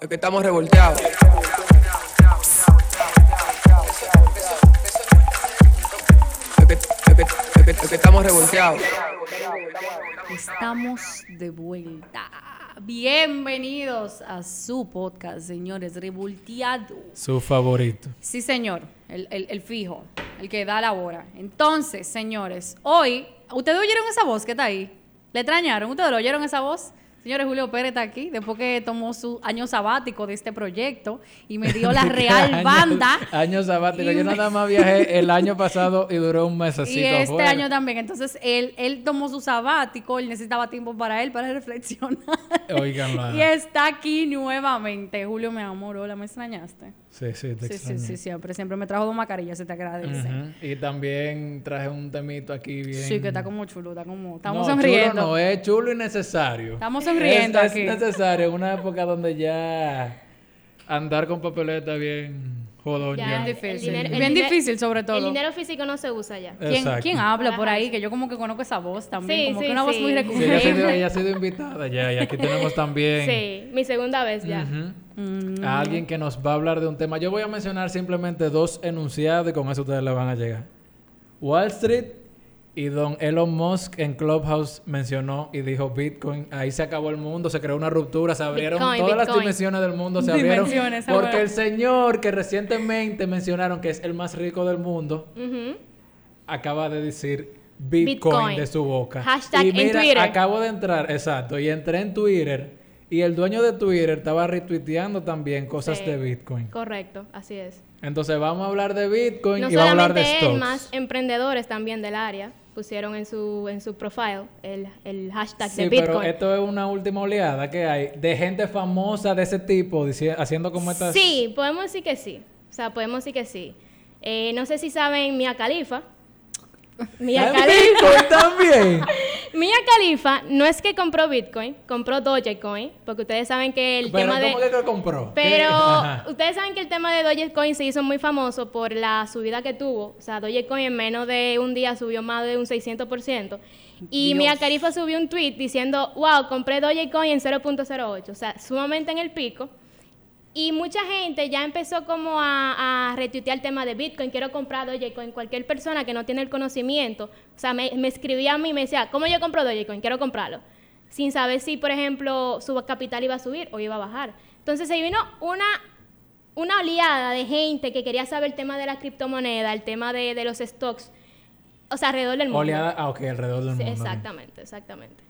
Es que estamos revolteados. Es que, es que- es que- es que estamos revolteados. Estamos de vuelta. Bienvenidos a su podcast, señores, revolteado. Su favorito. Sí, señor, el, el- el fijo, el que da la hora. Entonces, señores, hoy, ¿ustedes oyeron esa voz que está ahí? ¿Le extrañaron? ¿Ustedes lo oyeron esa voz? Señores, Julio Pérez está aquí, después que tomó su año sabático de este proyecto y me dio la real Año- banda. Año sabático. Yo me- nada más viajé el año pasado y duró un mesecito Y este afuera. año también. Entonces, él, él tomó su sabático, él necesitaba tiempo para él, para reflexionar. Óiganlo. Y está aquí nuevamente. Julio, mi amor, hola, ¿me extrañaste? Sí, sí, te Sí, sí, extrañé. sí, siempre. Siempre me trajo dos mascarillas, se te agradece. Y también traje un temito aquí bien. Sí, que está como chulo, está como... Estamos No, sonriendo. Chulo no, es chulo y necesario. Estamos sonriendo es, aquí. Es necesario en una época donde ya andar con papeleta bien jodón Ya. Bien difícil. dinero- Bien difícil, sobre todo. El dinero físico no se usa ya. ¿Quién, quién habla por ahí? Que yo como que conozco esa voz también. Sí, como sí, que una voz sí. muy Sí, ella, ha recurrente. sido, ella ha sido invitada ya y aquí tenemos también Sí, mi segunda vez ya. Mm, a alguien que nos va a hablar de un tema. Yo voy a mencionar simplemente dos enunciados y con eso ustedes le van a llegar. Wall Street y don Elon Musk en Clubhouse mencionó y dijo Bitcoin, ahí se acabó el mundo, se creó una ruptura, se abrieron Bitcoin, todas las dimensiones del mundo, se abrieron porque el señor que recientemente mencionaron que es el más rico del mundo acaba de decir Bitcoin, Bitcoin. de su boca. Hashtag y en mira, Twitter. acabo de entrar, exacto, y entré en Twitter y el dueño de Twitter estaba retuiteando también cosas Sí. de Bitcoin. Correcto, así es. Entonces vamos a hablar de Bitcoin No y vamos a hablar de solamente él, stocks. más emprendedores también del área pusieron en su en su profile el, el hashtag Sí, de pero Bitcoin. esto es una última oleada que hay de gente famosa de ese tipo haciendo como estas... Sí, podemos decir que sí. O sea, podemos decir que sí. Eh, no sé si saben Mia Khalifa. Mia ¿En Khalifa. También. Mia Khalifa no es que compró Bitcoin, compró Dogecoin, porque ustedes saben que el pero tema de ¿cómo que lo compró? Pero ustedes saben que el tema de Dogecoin se hizo muy famoso por la subida que tuvo. O sea, Dogecoin en menos de un día subió más de un 600%. Y Dios. Mia Khalifa subió un tweet diciendo, wow, compré Dogecoin en 0.08. O sea, sumamente en el pico. Y mucha gente ya empezó como a, a retuitear el tema de Bitcoin, quiero comprar Dogecoin. Cualquier persona que no tiene el conocimiento, o sea, me, me escribía a mí y me decía, ¿cómo yo compro Dogecoin? Quiero comprarlo. Sin saber si, por ejemplo, su capital iba a subir o iba a bajar. Entonces se vino una, una oleada de gente que quería saber el tema de la criptomoneda, el tema de, de los stocks, o sea, alrededor del mundo. Oleada, ah, ok, alrededor del Sí, mundo. exactamente, exactamente.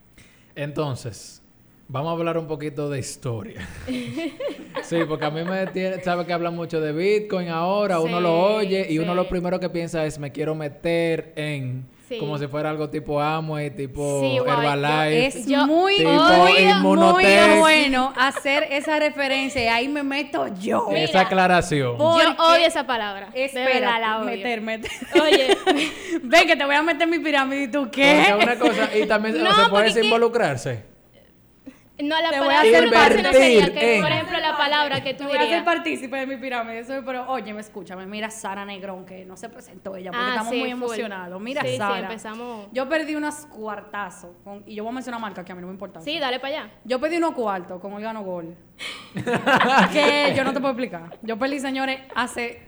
Entonces, vamos a hablar un poquito de historia. sí, porque a mí me tiene, sabe que habla mucho de Bitcoin ahora, uno lo oye y uno lo primero que piensa es me quiero meter en Sí. como si fuera algo tipo Amway, tipo Herbalife. Es Yo- muy, Tipo muy, bueno hacer esa referencia y ahí me meto yo. Mira. Esa aclaración. Yo odio esa palabra. Espera, la odio. meter, meter. Oye, Ven que te voy a meter mi pirámide y tú qué. Porque una cosa, y también No, se puede involucrarse. No la Te voy a palabra hacer no sería que, por ejemplo, la palabra que tú Te voy a hacer dirías. partícipe de mi pirámide. Pero oye, me escúchame. Mira Sara Negrón, que no se presentó ella porque Ah, estamos sí, muy full. emocionados. Mira Sí, sí, Sara. empezamos. Yo perdí unos cuartazos. con- y yo voy a mencionar marca que a mí no me importa. Sí, dale para allá. Yo pedí unos cuartos con Olgano Gol. que yo no te puedo explicar. Yo perdí, señores, hace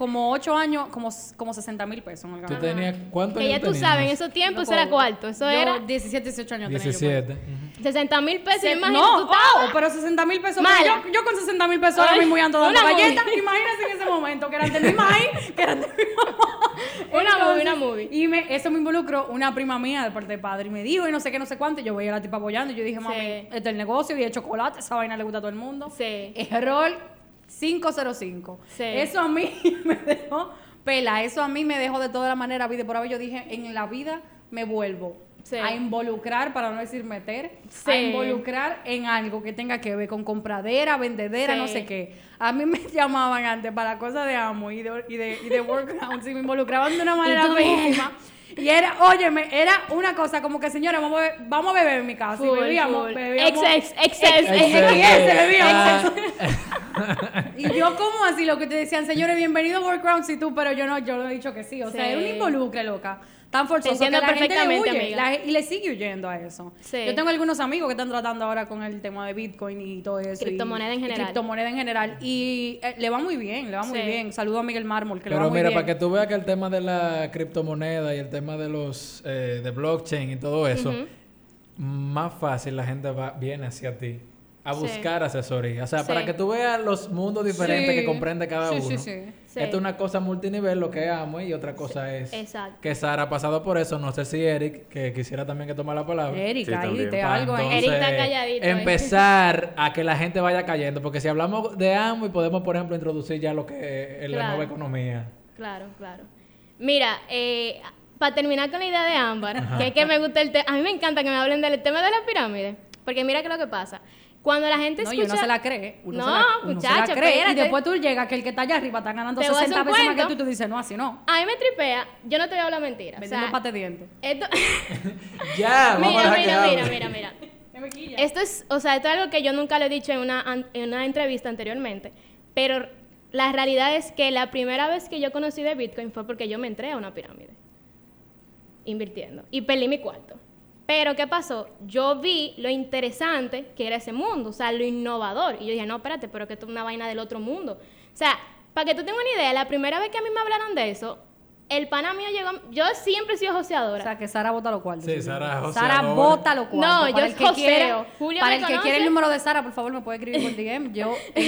como 8 años, como, como 60 mil pesos en Tú Olgano tenías, ¿cuántos Que ya tú sabes, en esos tiempos eso era cuarto. Eso Yo, era 17, 18 años tenía yo, 17. pues. ujú. 60 mil pesos. Se- imagínate, no, tú wow, pero 60 mil pesos. Yo, yo con 60 mil pesos ahora mismo ando dando galletas. Imagínense en ese momento que eran de mi maíz, que eran de mi mamá. Una movie, una movie. Y me, eso me involucró una prima mía de parte de padre y me dijo y no sé qué, no sé cuánto. Y yo veía a la tipa apoyando y yo dije, mami, Sí. este es el negocio y el chocolate, esa vaina le gusta a todo el mundo. Sí. Error 505. Sí. Eso a mí me dejó pela, eso a mí me dejó de toda la manera vida por haber. Yo dije, en la vida me vuelvo Sí. a involucrar, para no decir meter, Sí. a involucrar en algo que tenga que ver con compradera, vendedera, no sé qué. A mí me llamaban antes para cosas de amo y de, y de, y de me involucraban de una manera feísima. Y era, óyeme, era una cosa como que, señores, vamos a beber, vamos a beber en mi casa. Full, y bebíamos, full. bebíamos. Excess, excess, Excess, excess. bebíamos. Ah, Y yo como así, lo que te decían, señores, bienvenido a World y tú, pero yo no, yo lo he dicho que sí. O sea, Sí. es un involucre, loca. Tan forzoso que la gente le perfectamente, huye. la y le sigue huyendo a eso. Sí. Yo tengo algunos amigos que están tratando ahora con el tema de Bitcoin y todo eso. y- Criptomoneda en y general. criptomoneda en general. Y eh, le va muy bien, le va muy Sí. bien. Saludo a Miguel Mármol, que le va Pero muy mira, bien. para que tú veas que el tema de la criptomoneda y el tema de los eh, de blockchain y todo eso, más fácil la gente va, viene hacia ti a Sí. buscar asesoría. O sea, Sí. para que tú veas los mundos diferentes Sí. que comprende cada Sí, uno. sí, sí. Sí. Esto es una cosa multinivel, lo que amo, y otra cosa es exacto. que Sara ha pasado por eso. No sé si Eric, que quisiera también que tome la palabra. Erika, Sí, ahí también. te Pa' algo entonces, Eric está calladito ahí. Empezar a que la gente vaya cayendo. Porque si hablamos de amo y podemos, por ejemplo, introducir ya lo que es la Claro. nueva economía. Claro, claro. Mira, eh, para terminar con la idea de Ámbar, que es que me gusta el tema, a mí me encanta que me hablen del tema de la pirámide, porque mira que lo que pasa. Cuando la gente No, y escucha... uno se la cree. Uno No, se la, uno se la muchacho, cree. Y después tú llegas que el que está allá arriba está ganando Te voy a hacer 60 un veces más que tú y tú dices, no, así no. A mí me tripea, yo no te voy a hablar mentira. O Vendiendo sea, pate de dientes. esto... Ya, vamos a mira, mira, mira, mira, mira. Esto es, o sea, esto es algo que yo nunca lo he dicho en una, an- en una entrevista anteriormente, pero la realidad es que la primera vez que yo conocí de Bitcoin fue porque yo me entré a una pirámide invirtiendo y perdí mi cuarto. Pero ¿qué pasó? Yo vi lo interesante que era ese mundo, o sea, lo innovador. Y yo dije, no, espérate, pero que esto es una vaina del otro mundo. O sea, para que tú tengas una idea, la primera vez que a mí me hablaron de eso, el pana mío llegó, yo siempre he sido O joseadora. sea, que Sara bota los cuartos. Sí, Sara es Sara joseadora. bota los cuartos. No, para yo el que Julio Para me el que quiera el número de Sara, por favor, me puede escribir por DM. Yo, y,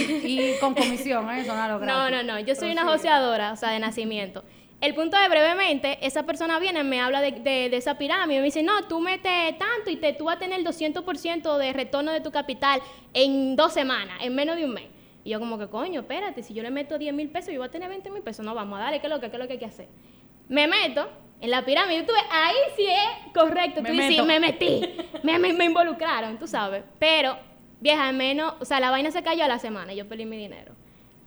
y con comisión, ¿eh? Eso no lo No, no, no. Yo soy una Prosigue. joseadora, o sea, de nacimiento. El punto es, brevemente, esa persona viene, me habla de, de- de esa pirámide, me dice, no, tú metes tanto y te, tú vas a tener el 200% de retorno de tu capital en dos semanas, en menos de un mes. Y yo como que, coño, espérate, si yo le meto 10 mil pesos, yo voy a tener 20 mil pesos. No, vamos a darle, ¿qué es lo que, qué es lo que hay que hacer? Me meto en la pirámide, tú ves, ahí sí es correcto, Me tú dices, me metí, me, me, me involucraron, tú sabes. Pero, vieja, al menos, o sea, la vaina se cayó a la semana y yo perdí mi dinero.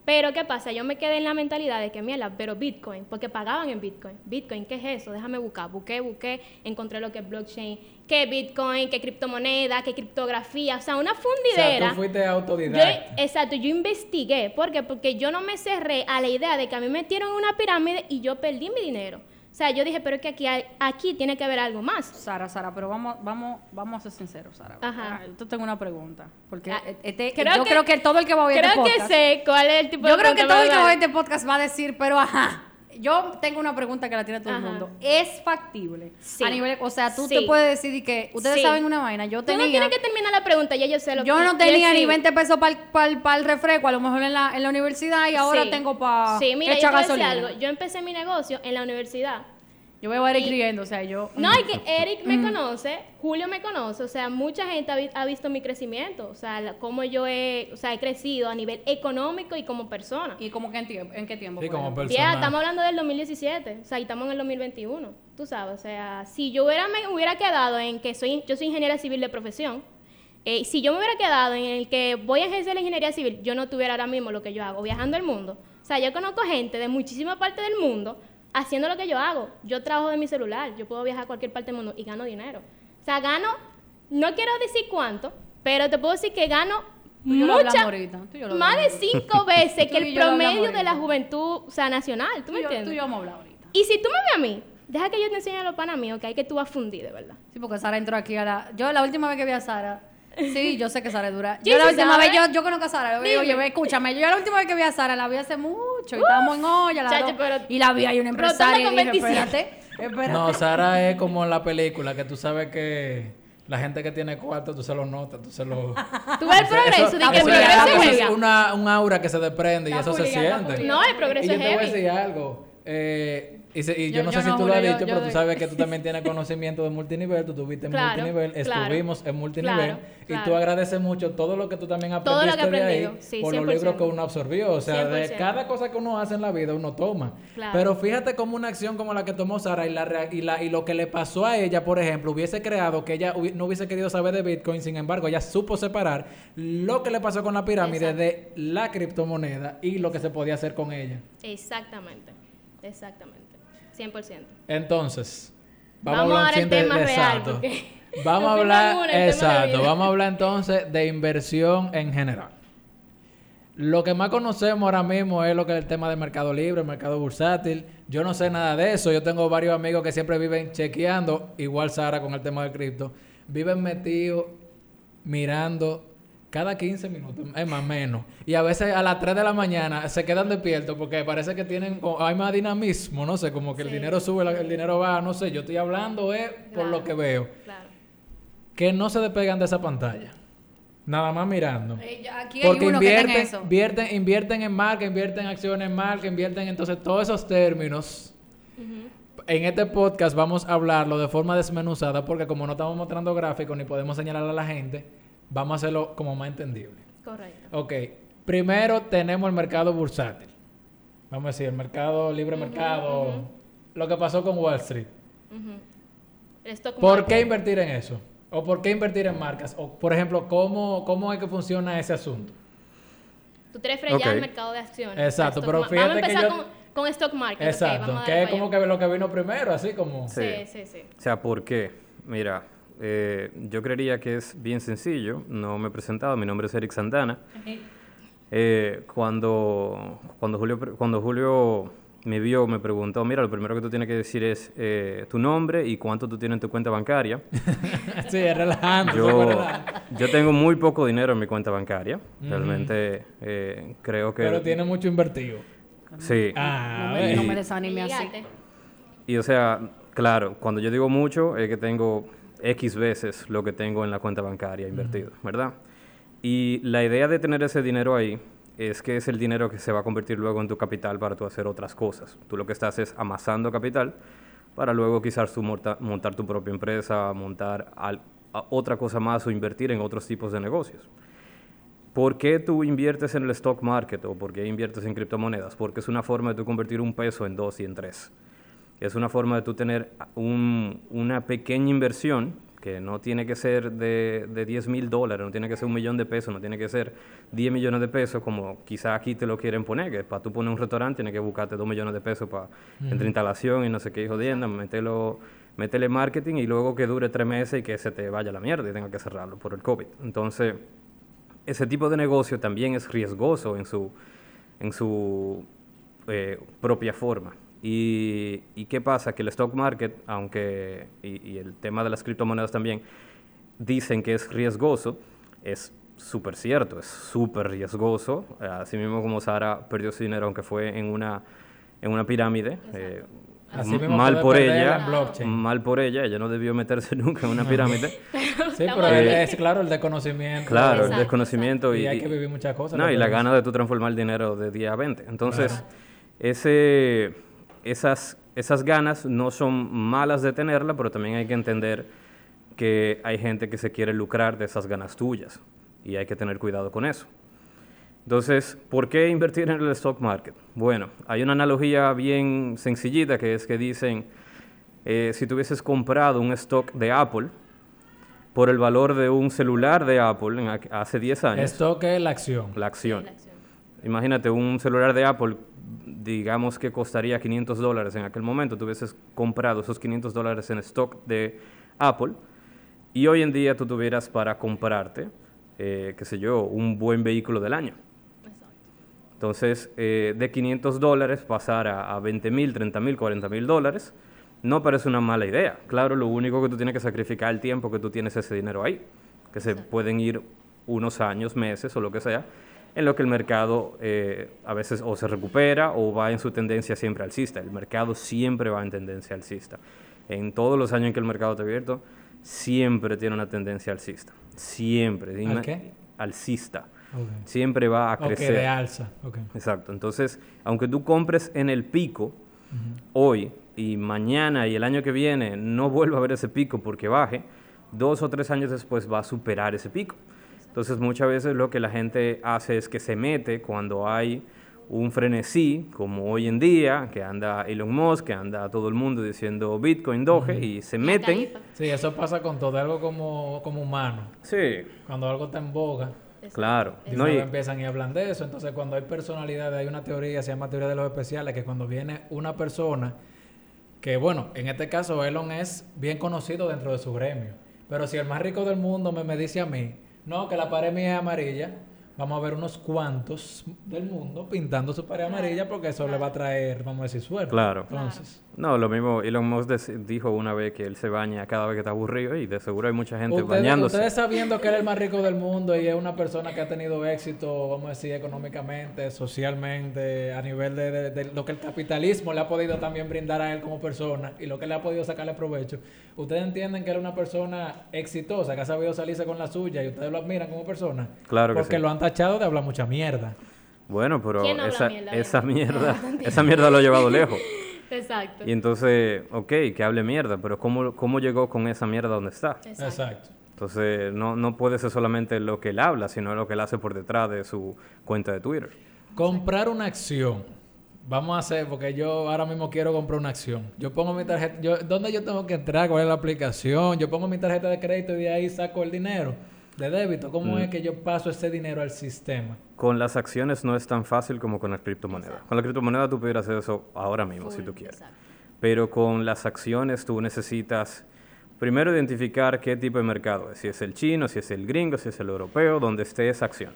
Pero, ¿qué pasa? Yo me quedé en la mentalidad de que, mierda, pero Bitcoin, porque pagaban en Bitcoin. Bitcoin, ¿qué es eso? Déjame buscar. Busqué, busqué, encontré lo que es blockchain, qué Bitcoin, qué criptomoneda, qué criptografía, o sea, una O sea, fundidera. tú fuiste Yo, autodidacta. exacto, yo investigué. ¿Por qué? Porque yo no me cerré a la idea de que a mí me metieron en una pirámide y yo perdí mi dinero. O sea, yo dije, pero es que aquí, hay- aquí tiene que haber algo más. Sara, Sara, pero vamos, vamos, vamos a ser sinceros, Sara. Ajá. Ah, Yo tengo una pregunta. Porque Ah, este, creo yo que- creo que todo el que va a oír este Creo que podcast. sé cuál es el tipo Yo de creo que todo el que va a oír este podcast va a decir, pero ajá. Yo tengo una pregunta que la tiene todo el mundo. ¿Es factible? Sí. A nivel, o sea, tú Sí. te puedes decir que ustedes Sí. saben una vaina. Yo Tú no tenía tienes que terminar la pregunta, ya yo sé lo que yo no tenía ni 20 pesos para el refresco, a lo mejor en la, en la universidad y ahora tengo para Sí, mira, yo te voy a decir algo. Yo empecé mi negocio en la universidad. Yo veo a Eric Y- riendo, o sea, yo No, y que Eric me conoce, Julio me conoce, o sea, mucha gente ha, vi- ha visto mi crecimiento, o sea, la- cómo yo he, o sea, he crecido a nivel económico y como persona. ¿Y como que en, tiempo, en qué tiempo? Sí, por como ejemplo? persona. Ya, estamos hablando del 2017, o sea, y estamos en el 2021, tú sabes, o sea, si yo hubiera, me hubiera quedado en que soy, yo soy ingeniera civil de profesión, eh, si yo me hubiera quedado en el que voy a ejercer la ingeniería civil, yo no tuviera ahora mismo lo que yo hago, viajando el mundo. O sea, yo conozco gente de muchísima parte del mundo haciendo lo que yo hago. Yo trabajo de mi celular, yo puedo viajar a cualquier parte del mundo y gano dinero. O sea, gano, no quiero decir cuánto, pero te puedo decir que gano Tú y yo lo hablamos mucha, ahorita, tú y yo lo más de cinco veces que el promedio de la juventud, o sea, nacional. ¿Tú Tú me yo- entiendes? Tú y yo vamos a hablar ahorita. Y si tú me ves a mí, deja que yo te enseñe a los panas míos que hay que tú a fundir, de verdad. Sí, porque Sara entró aquí a la... Yo la última vez que vi a Sara... Sí, yo sé que Sara es dura. Yo la última sabe. vez, yo, yo conozco a Sara. Oye, escúchame. Yo la última vez que vi a Sara la vi hace mucho. Y estábamos en olla. la Chacho, dos, pero- y la vi ahí una empresaria. Y con dije, 27. espérate, espérate. No, Sara es como en la película, que tú sabes que la gente que tiene cuarto, tú se lo notas, tú se lo... Tú ves el progreso, Eso- de que el eso progreso es- es es heavy. una, un aura que se desprende y eso se siente. No, el progreso y yo es te voy a heavy. decir algo. eh, y, se- y yo, Yo- no sé no, si tú lo has dicho, yo- pero tú sabes que tú también tienes conocimiento de multinivel, tú tuviste en Claro, multinivel, claro. estuvimos en multinivel, Claro, y tú agradeces mucho todo lo que tú también Todo lo que aprendiste de ahí sí, por los 100%. libros que uno absorbió. O sea, de 100%. cada cosa que uno hace en la vida, uno toma. Pero fíjate cómo una acción como la que tomó Sara y, la, y, la, y lo que le pasó a ella, por ejemplo, hubiese creado que ella hubi- no hubiese querido saber de Bitcoin, sin embargo, ella supo separar lo que le pasó con la pirámide Exacto. de la criptomoneda y lo que se podía hacer con ella. Exactamente, exactamente, 100%. Entonces, Vamos vamos, a hablar de- tema de- real, porque Vamos a hablar, una, exacto, vamos a hablar entonces de inversión en general. Lo que más conocemos ahora mismo es lo que es el tema del mercado libre, el mercado bursátil. Yo no sé nada de eso. Yo tengo varios amigos que siempre viven chequeando, igual Sara con el tema del cripto. Viven metidos mirando cada 15 minutos, es más menos. Y a veces a las 3 de la mañana se quedan despiertos porque parece que tienen, hay más dinamismo, no sé, como que el dinero sube, el dinero baja, no sé. Yo estoy hablando es por lo que veo. Claro. Que no se despegan de esa pantalla. Nada más mirando. Eh, Aquí hay Porque uno que está en invierten, eso. invierten, invierten en marca, invierten en acciones en marca, invierten entonces todos esos términos. En este podcast vamos a hablarlo de forma desmenuzada porque como no estamos mostrando gráficos ni podemos señalar a la gente, vamos a hacerlo como más entendible. Correcto. Ok, primero tenemos el mercado bursátil. Vamos a decir, el mercado libre mercado, lo que pasó con Wall Street. Stock ¿Por market. qué invertir en eso? ¿O por qué invertir en marcas? O, por ejemplo, ¿cómo, cómo es que funciona ese asunto? Tú te refieres ya Ok. al mercado de acciones. Exacto, pero fíjate Vamos a que empezar yo- con, con stock market. Exacto, vamos a que es como allá. que lo que vino primero, así como... Sí, Sí. sí, sí. O sea, ¿por qué? Mira, eh, yo creería que es bien sencillo. No me he presentado. Mi nombre es Eric Santana. Eh, cuando, cuando, Julio, cuando Julio me vio, me preguntó, mira, lo primero que tú tienes que decir es eh, tu nombre y cuánto tú tienes en tu cuenta bancaria. sí, es relajante. Yo, yo tengo muy poco dinero en mi cuenta bancaria. Realmente eh, creo que... Pero tiene mucho invertido. Sí. Ah, No me, no me desanime así. Y o sea, claro, cuando yo digo mucho es que tengo X veces lo que tengo en la cuenta bancaria invertido, ¿verdad? Y la idea de tener ese dinero ahí es que es el dinero que se va a convertir luego en tu capital para tú hacer otras cosas. Tú lo que estás es amasando capital para luego quizás tú monta- montar tu propia empresa, montar al- a- otra cosa más o invertir en otros tipos de negocios. ¿Por qué tú inviertes en el stock market o por qué inviertes en criptomonedas? Porque es una forma de tú convertir un peso en dos y en tres. Es una forma de tú tener un- una pequeña inversión que no tiene que ser de, de 10 mil dólares, no tiene que ser un millón de pesos, no tiene que ser 10 millones de pesos como quizá aquí te lo quieren poner, que para tú poner un restaurante tienes que buscarte 2 millones de pesos para entre instalación y no sé qué, jodiendo, mételo, métele marketing y luego que dure tres meses y que se te vaya la mierda y tenga que cerrarlo por el COVID. Entonces, ese tipo de negocio también es riesgoso en su, en su eh, propia forma. Y, y qué pasa? Que el stock market, aunque, y, y el tema de las criptomonedas también, dicen que es riesgoso, es súper cierto, es súper riesgoso. Eh, Así mismo como Sara perdió su dinero, aunque fue en una, en una pirámide. eh, Así m- mismo mal por ella, mal por ella, ella no debió meterse nunca en una pirámide. Sí, pero bien. es, claro el desconocimiento. Claro, el Exacto, desconocimiento Y y, hay que vivir muchas cosas. No, y la gana de tú transformar el dinero de día a 20. Entonces, ese, esas, esas ganas no son malas de tenerla, pero también hay que entender que hay gente que se quiere lucrar de esas ganas tuyas y hay que tener cuidado con eso. Entonces, ¿por qué invertir en el stock market? Bueno, hay una analogía bien sencillita que es que dicen, eh, si tú hubieses comprado un stock de Apple por el valor de un celular de Apple en hace 10 años, Esto que es la acción. la acción. La acción. Imagínate un celular de Apple, digamos que costaría 500 dólares en aquel momento, tú hubieses comprado esos 500 dólares en stock de Apple y hoy en día tú tuvieras para comprarte, eh, qué sé yo, un buen vehículo del año. Entonces, eh, de 500 dólares pasar a, a 20 mil, 30 mil, 40 mil dólares, no parece una mala idea. Claro, lo único que tú tienes que sacrificar el tiempo que tú tienes ese dinero ahí, que se pueden ir unos años, meses o lo que sea, en lo que el mercado eh, a veces o se recupera o va en su tendencia siempre alcista. El mercado siempre va en tendencia alcista. En todos los años en que el mercado está abierto, siempre tiene una tendencia alcista. Siempre. ¿Al qué? Alcista. Ok. Siempre va a crecer. de alza. Ok. Exacto. Entonces, aunque tú compres en el pico hoy y mañana y el año que viene no vuelva a ver ese pico porque baje, dos o tres años después va a superar ese pico. Entonces, muchas veces lo que la gente hace es que se mete cuando hay un frenesí, como hoy en día, que anda Elon Musk, que anda todo el mundo diciendo Bitcoin, Doge, y se meten. Sí, eso pasa con todo, algo como, como humano. Sí, Cuando algo está en boga, claro. y No, y- empiezan y hablan de eso. Entonces, cuando hay personalidades, hay una teoría, se llama teoría de los especiales, que cuando viene una persona, que bueno, en este caso Elon es bien conocido dentro de su gremio. Pero si el más rico del mundo me, me dice a mí, no, que la pared mía es amarilla, vamos a ver unos cuantos del mundo pintando su pared amarilla porque eso le va a traer, vamos a decir, suerte. Claro. Entonces, No, lo mismo Elon Musk dijo una vez que él se baña cada vez que está aburrido y de seguro hay mucha gente ustedes, bañándose. ustedes sabiendo que él es el más rico del mundo y es una persona que ha tenido éxito, vamos a decir, económicamente, socialmente, a nivel de, de- de lo que el capitalismo le ha podido también brindar a él como persona y lo que le ha podido sacarle provecho. Ustedes entienden que él es una persona exitosa, que ha sabido salirse con la suya y ustedes lo admiran como persona. Claro que Porque sí. lo han tachado de hablar mucha mierda. Bueno, pero ¿Quién habla esa, mierda? esa mierda, esa mierda lo ha llevado lejos. Exacto. Y entonces, ok, que hable mierda, pero ¿cómo, cómo llegó con esa mierda donde está? Exacto. Exacto. Entonces, no, no puede ser solamente lo que él habla, sino lo que él hace por detrás de su cuenta de Twitter. Comprar una acción. Vamos a hacer, porque yo ahora mismo quiero comprar una acción. Yo pongo mi tarjeta, yo, ¿dónde yo tengo que entrar? ¿Cuál es la aplicación? Yo pongo mi tarjeta de crédito y de ahí saco el dinero de débito. ¿Cómo es que yo paso ese dinero al sistema? Con las acciones no es tan fácil como con las criptomonedas. Con la criptomoneda tú pudieras hacer eso ahora mismo, si Full, tú quieres. exacto. Pero con las acciones tú necesitas primero identificar qué tipo de mercado es. Si es el chino, si es el gringo, si es el europeo, donde esté esa acción.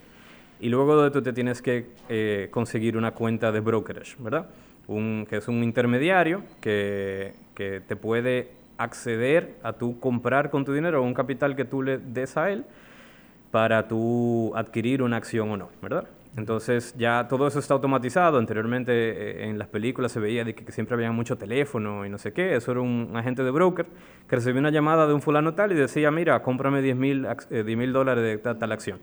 Y luego de tú te tienes que eh, conseguir una cuenta de brokerage, ¿verdad? Un, que es un intermediario que, que te puede acceder a tú comprar con tu dinero un capital que tú le des a él para tú adquirir una acción o no, ¿verdad? Entonces ya todo eso está automatizado. Anteriormente eh, en las películas se veía de que, que siempre había mucho teléfono y no sé qué. Eso era un agente de broker que recibía una llamada de un fulano tal y decía, mira, cómprame 10 mil dólares de ta- tal acción.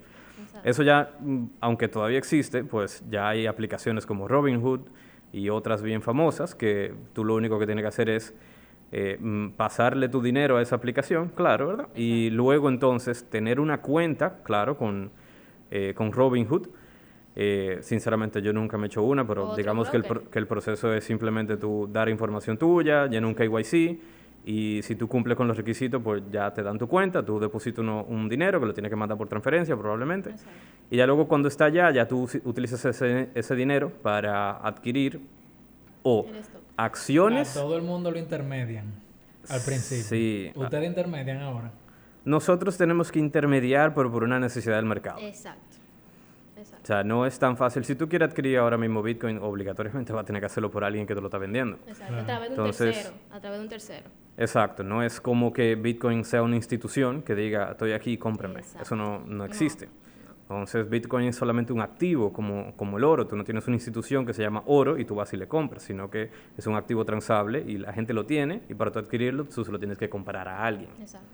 Eso ya, mm, aunque todavía existe, pues ya hay aplicaciones como Robinhood y otras bien famosas que tú lo único que tienes que hacer es eh, mm, pasarle tu dinero a esa aplicación, claro, ¿verdad? Y luego entonces tener una cuenta, claro, con, eh, con Robinhood. Eh, sinceramente yo nunca me he hecho una, pero digamos que el, pro- que el proceso es simplemente tú dar información tuya, llenar un KYC y si tú cumples con los requisitos, pues ya te dan tu cuenta, tú depositas uno- un dinero que lo tienes que mandar por transferencia probablemente. Y ya luego cuando está allá, ya tú utilizas ese, ese dinero para adquirir o. acciones. A todo el mundo lo intermedian al principio. Sí. Ustedes intermedian ahora. Nosotros tenemos que intermediar, pero por una necesidad del mercado. Exacto. Exacto. O sea, no es tan fácil. Si tú quieres adquirir ahora mismo Bitcoin, obligatoriamente vas a tener que hacerlo por alguien que te lo está vendiendo. Exacto. A través de un Entonces- tercero. A través de un tercero. Exacto, no es como que Bitcoin sea una institución que diga, estoy aquí, cómprame. Exacto. Eso no, no existe. Entonces, Bitcoin es solamente un activo, como, como el oro. Tú no tienes una institución que se llama oro y tú vas y le compras, sino que es un activo transable y la gente lo tiene y para tú adquirirlo, tú se lo tienes que comprar a alguien. Exacto.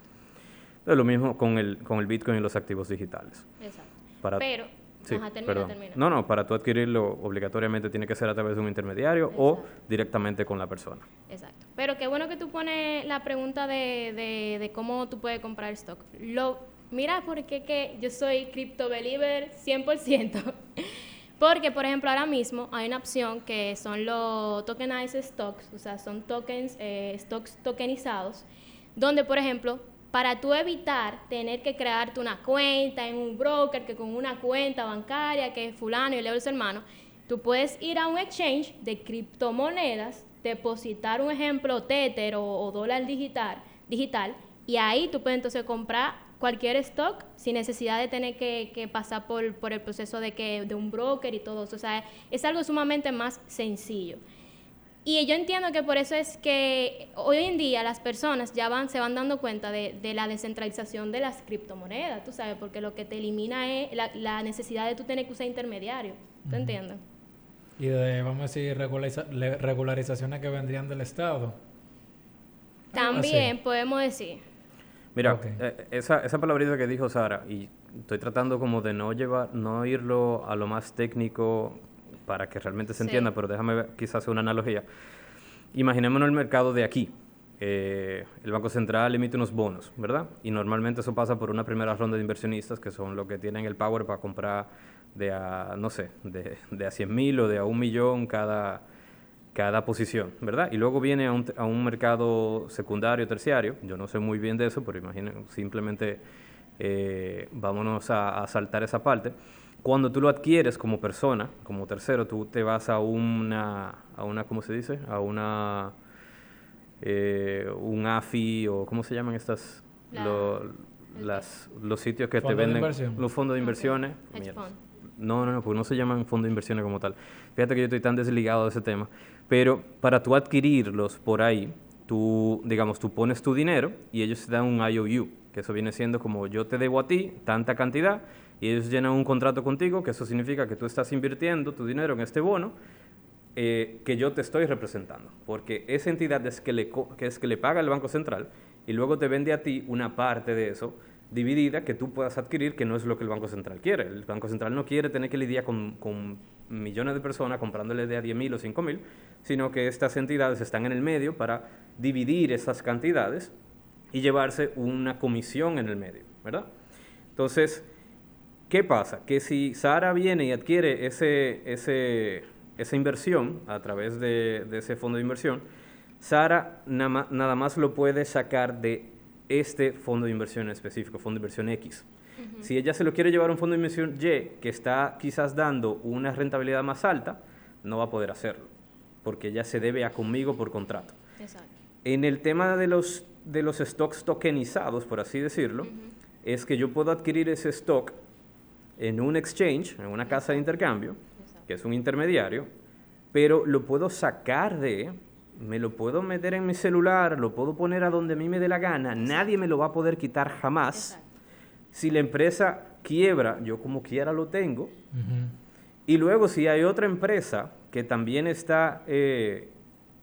Es lo mismo con el, con el Bitcoin y los activos digitales. Exacto. Para, Pero, Sí, ajá, termina, perdón. termina. No, no, para tú adquirirlo obligatoriamente tiene que ser a través de un intermediario o directamente con la persona. Exacto. Pero qué bueno que tú pones la pregunta de, de, de cómo tú puedes comprar stock. Lo, mira, porque que yo soy crypto believer 100%. Porque, por ejemplo, ahora mismo hay una opción que son los tokenized stocks, o sea, son tokens, eh, stocks tokenizados, donde, por ejemplo, para tú evitar tener que crearte una cuenta en un broker, que con una cuenta bancaria, que es fulano y leo su hermano, tú puedes ir a un exchange de criptomonedas, depositar un ejemplo Tether o, o dólar digital, digital, y ahí tú puedes entonces comprar cualquier stock sin necesidad de tener que, que pasar por, por el proceso de, que, de un broker y todo eso. O sea, es algo sumamente más sencillo. Y yo entiendo que por eso es que hoy en día las personas ya van, se van dando cuenta de, de la descentralización de las criptomonedas, tú sabes, porque lo que te elimina es la, la necesidad de tú tener que usar intermediario. ¿Tú entiendes? Y de, vamos a decir, regulariza- regularizaciones que vendrían del Estado. También podemos decir, Mira, eh, esa, esa palabrita que dijo Sara, y estoy tratando como de no llevar, no irlo a lo más técnico para que realmente se Sí. entienda, pero déjame ver, quizás hacer una analogía. Imaginémonos el mercado de aquí. Eh, el Banco Central emite unos bonos, ¿verdad? Y normalmente eso pasa por una primera ronda de inversionistas que son los que tienen el power para comprar de a, no sé, de, de a 100 mil o de a un millón cada, cada posición, ¿verdad? Y luego viene a un, a un mercado secundario, terciario, yo no sé muy bien de eso, pero imaginen, simplemente eh, vámonos a, a saltar esa parte. Cuando tú lo adquieres como persona, como tercero, tú te vas a una, a una ¿cómo se dice? A una, eh, un AFI o ¿cómo se llaman estas? La- lo- el las, los sitios que te venden, los fondos de inversiones. fund. No, no, no, porque no se llaman fondos de inversiones como tal. Fíjate que yo estoy tan desligado de ese tema. Pero para tú adquirirlos por ahí, tú, digamos, tú pones tu dinero y ellos te dan un IOU, que eso viene siendo como yo te debo a ti tanta cantidad y ellos llenan un contrato contigo, que eso significa que tú estás invirtiendo tu dinero en este bono eh, que yo te estoy representando, porque esa entidad es que, le, que es que le paga el Banco Central y luego te vende a ti una parte de eso dividida que tú puedas adquirir, que no es lo que el Banco Central quiere. El Banco Central no quiere tener que lidiar con, con millones de personas comprándole de a 10 mil o 5 mil, sino que estas entidades están en el medio para dividir esas cantidades y llevarse una comisión en el medio, ¿verdad? Entonces, ¿Qué pasa? Que si Sara viene y adquiere ese, ese, esa inversión a través de, de ese fondo de inversión, Sara nada más lo puede sacar de este fondo de inversión específico, fondo de inversión X. Si ella se lo quiere llevar a un fondo de inversión Y, que está quizás dando una rentabilidad más alta, no va a poder hacerlo, porque ella se debe a conmigo por contrato. Exacto. En el tema de los, de los stocks tokenizados, por así decirlo, es que yo puedo adquirir ese stock en un exchange, en una casa de intercambio, que es un intermediario, pero lo puedo sacar de, me lo puedo meter en mi celular, lo puedo poner a donde a mí me dé la gana, nadie me lo va a poder quitar jamás. Exacto. Si la empresa quiebra, yo como quiera lo tengo. Y luego si hay otra empresa que también está, eh,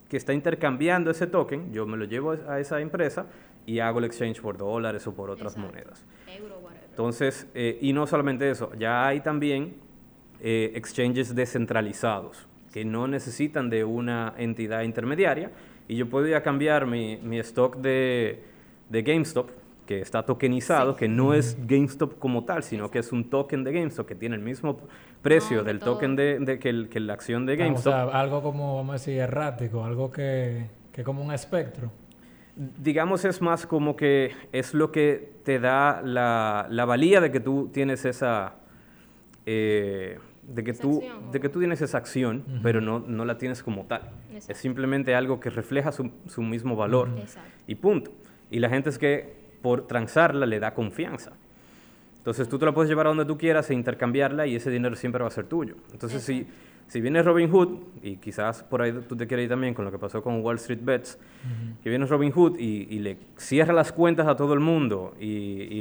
que está intercambiando ese token, yo me lo llevo a esa empresa y hago el exchange por dólares o por otras Exacto. monedas. Euro, whatever. Entonces, eh, y no solamente eso, ya hay también eh, exchanges descentralizados que no necesitan de una entidad intermediaria y yo puedo ir a cambiar mi, mi stock de, de GameStop, que está tokenizado, que no es GameStop como tal, sino que es un token de GameStop que tiene el mismo precio Nombre, del todo. token de, de que, el- que la acción de Ah, GameStop. O sea, algo como, vamos a decir, errático, algo que, que como un espectro. digamos, es más como que es lo que te da la, la valía de que tú tienes esa... eh, de, que tú, acción, de que tú tienes esa acción, pero no, no la tienes como tal. Exacto. Es simplemente algo que refleja su, su mismo valor. Exacto. Y punto. Y la gente es que por transarla le da confianza. Entonces tú te la puedes llevar a donde tú quieras e intercambiarla y ese dinero siempre va a ser tuyo. Entonces si, si viene Robin Hood, y quizás por ahí tú te quieres ir también con lo que pasó con Wall Street Bets, que viene Robin Hood y, y le cierra las cuentas a todo el mundo y,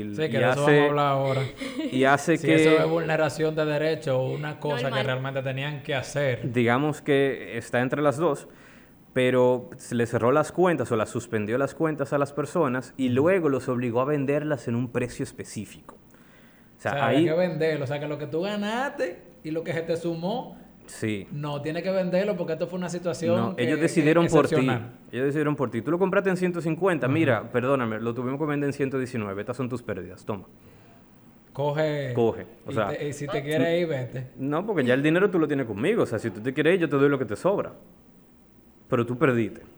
y, Sí, que y de eso vamos a hablar ahora. y hace Si que... eso es vulneración de derechos o una cosa Normal. que realmente tenían que hacer. digamos que está entre las dos, pero se le cerró las cuentas o las suspendió las cuentas a las personas y luego los obligó a venderlas en un precio específico. O O sea, sea, ahí hay que venderlo. O sea, que lo que tú ganaste y lo que se te sumó, sí. no, tiene que venderlo porque esto fue una situación No, que- ellos que- decidieron por ti. Ellos decidieron por ti. Tú lo compraste en 150. Mira, perdóname, lo tuvimos que vender en 119. Estas son tus pérdidas. Toma. Coge. Coge, o y sea- te- y si te quieres ir, vete. No, porque ya el dinero tú lo tienes conmigo. O sea, si tú te quieres ir, yo te doy lo que te sobra. Pero tú perdiste.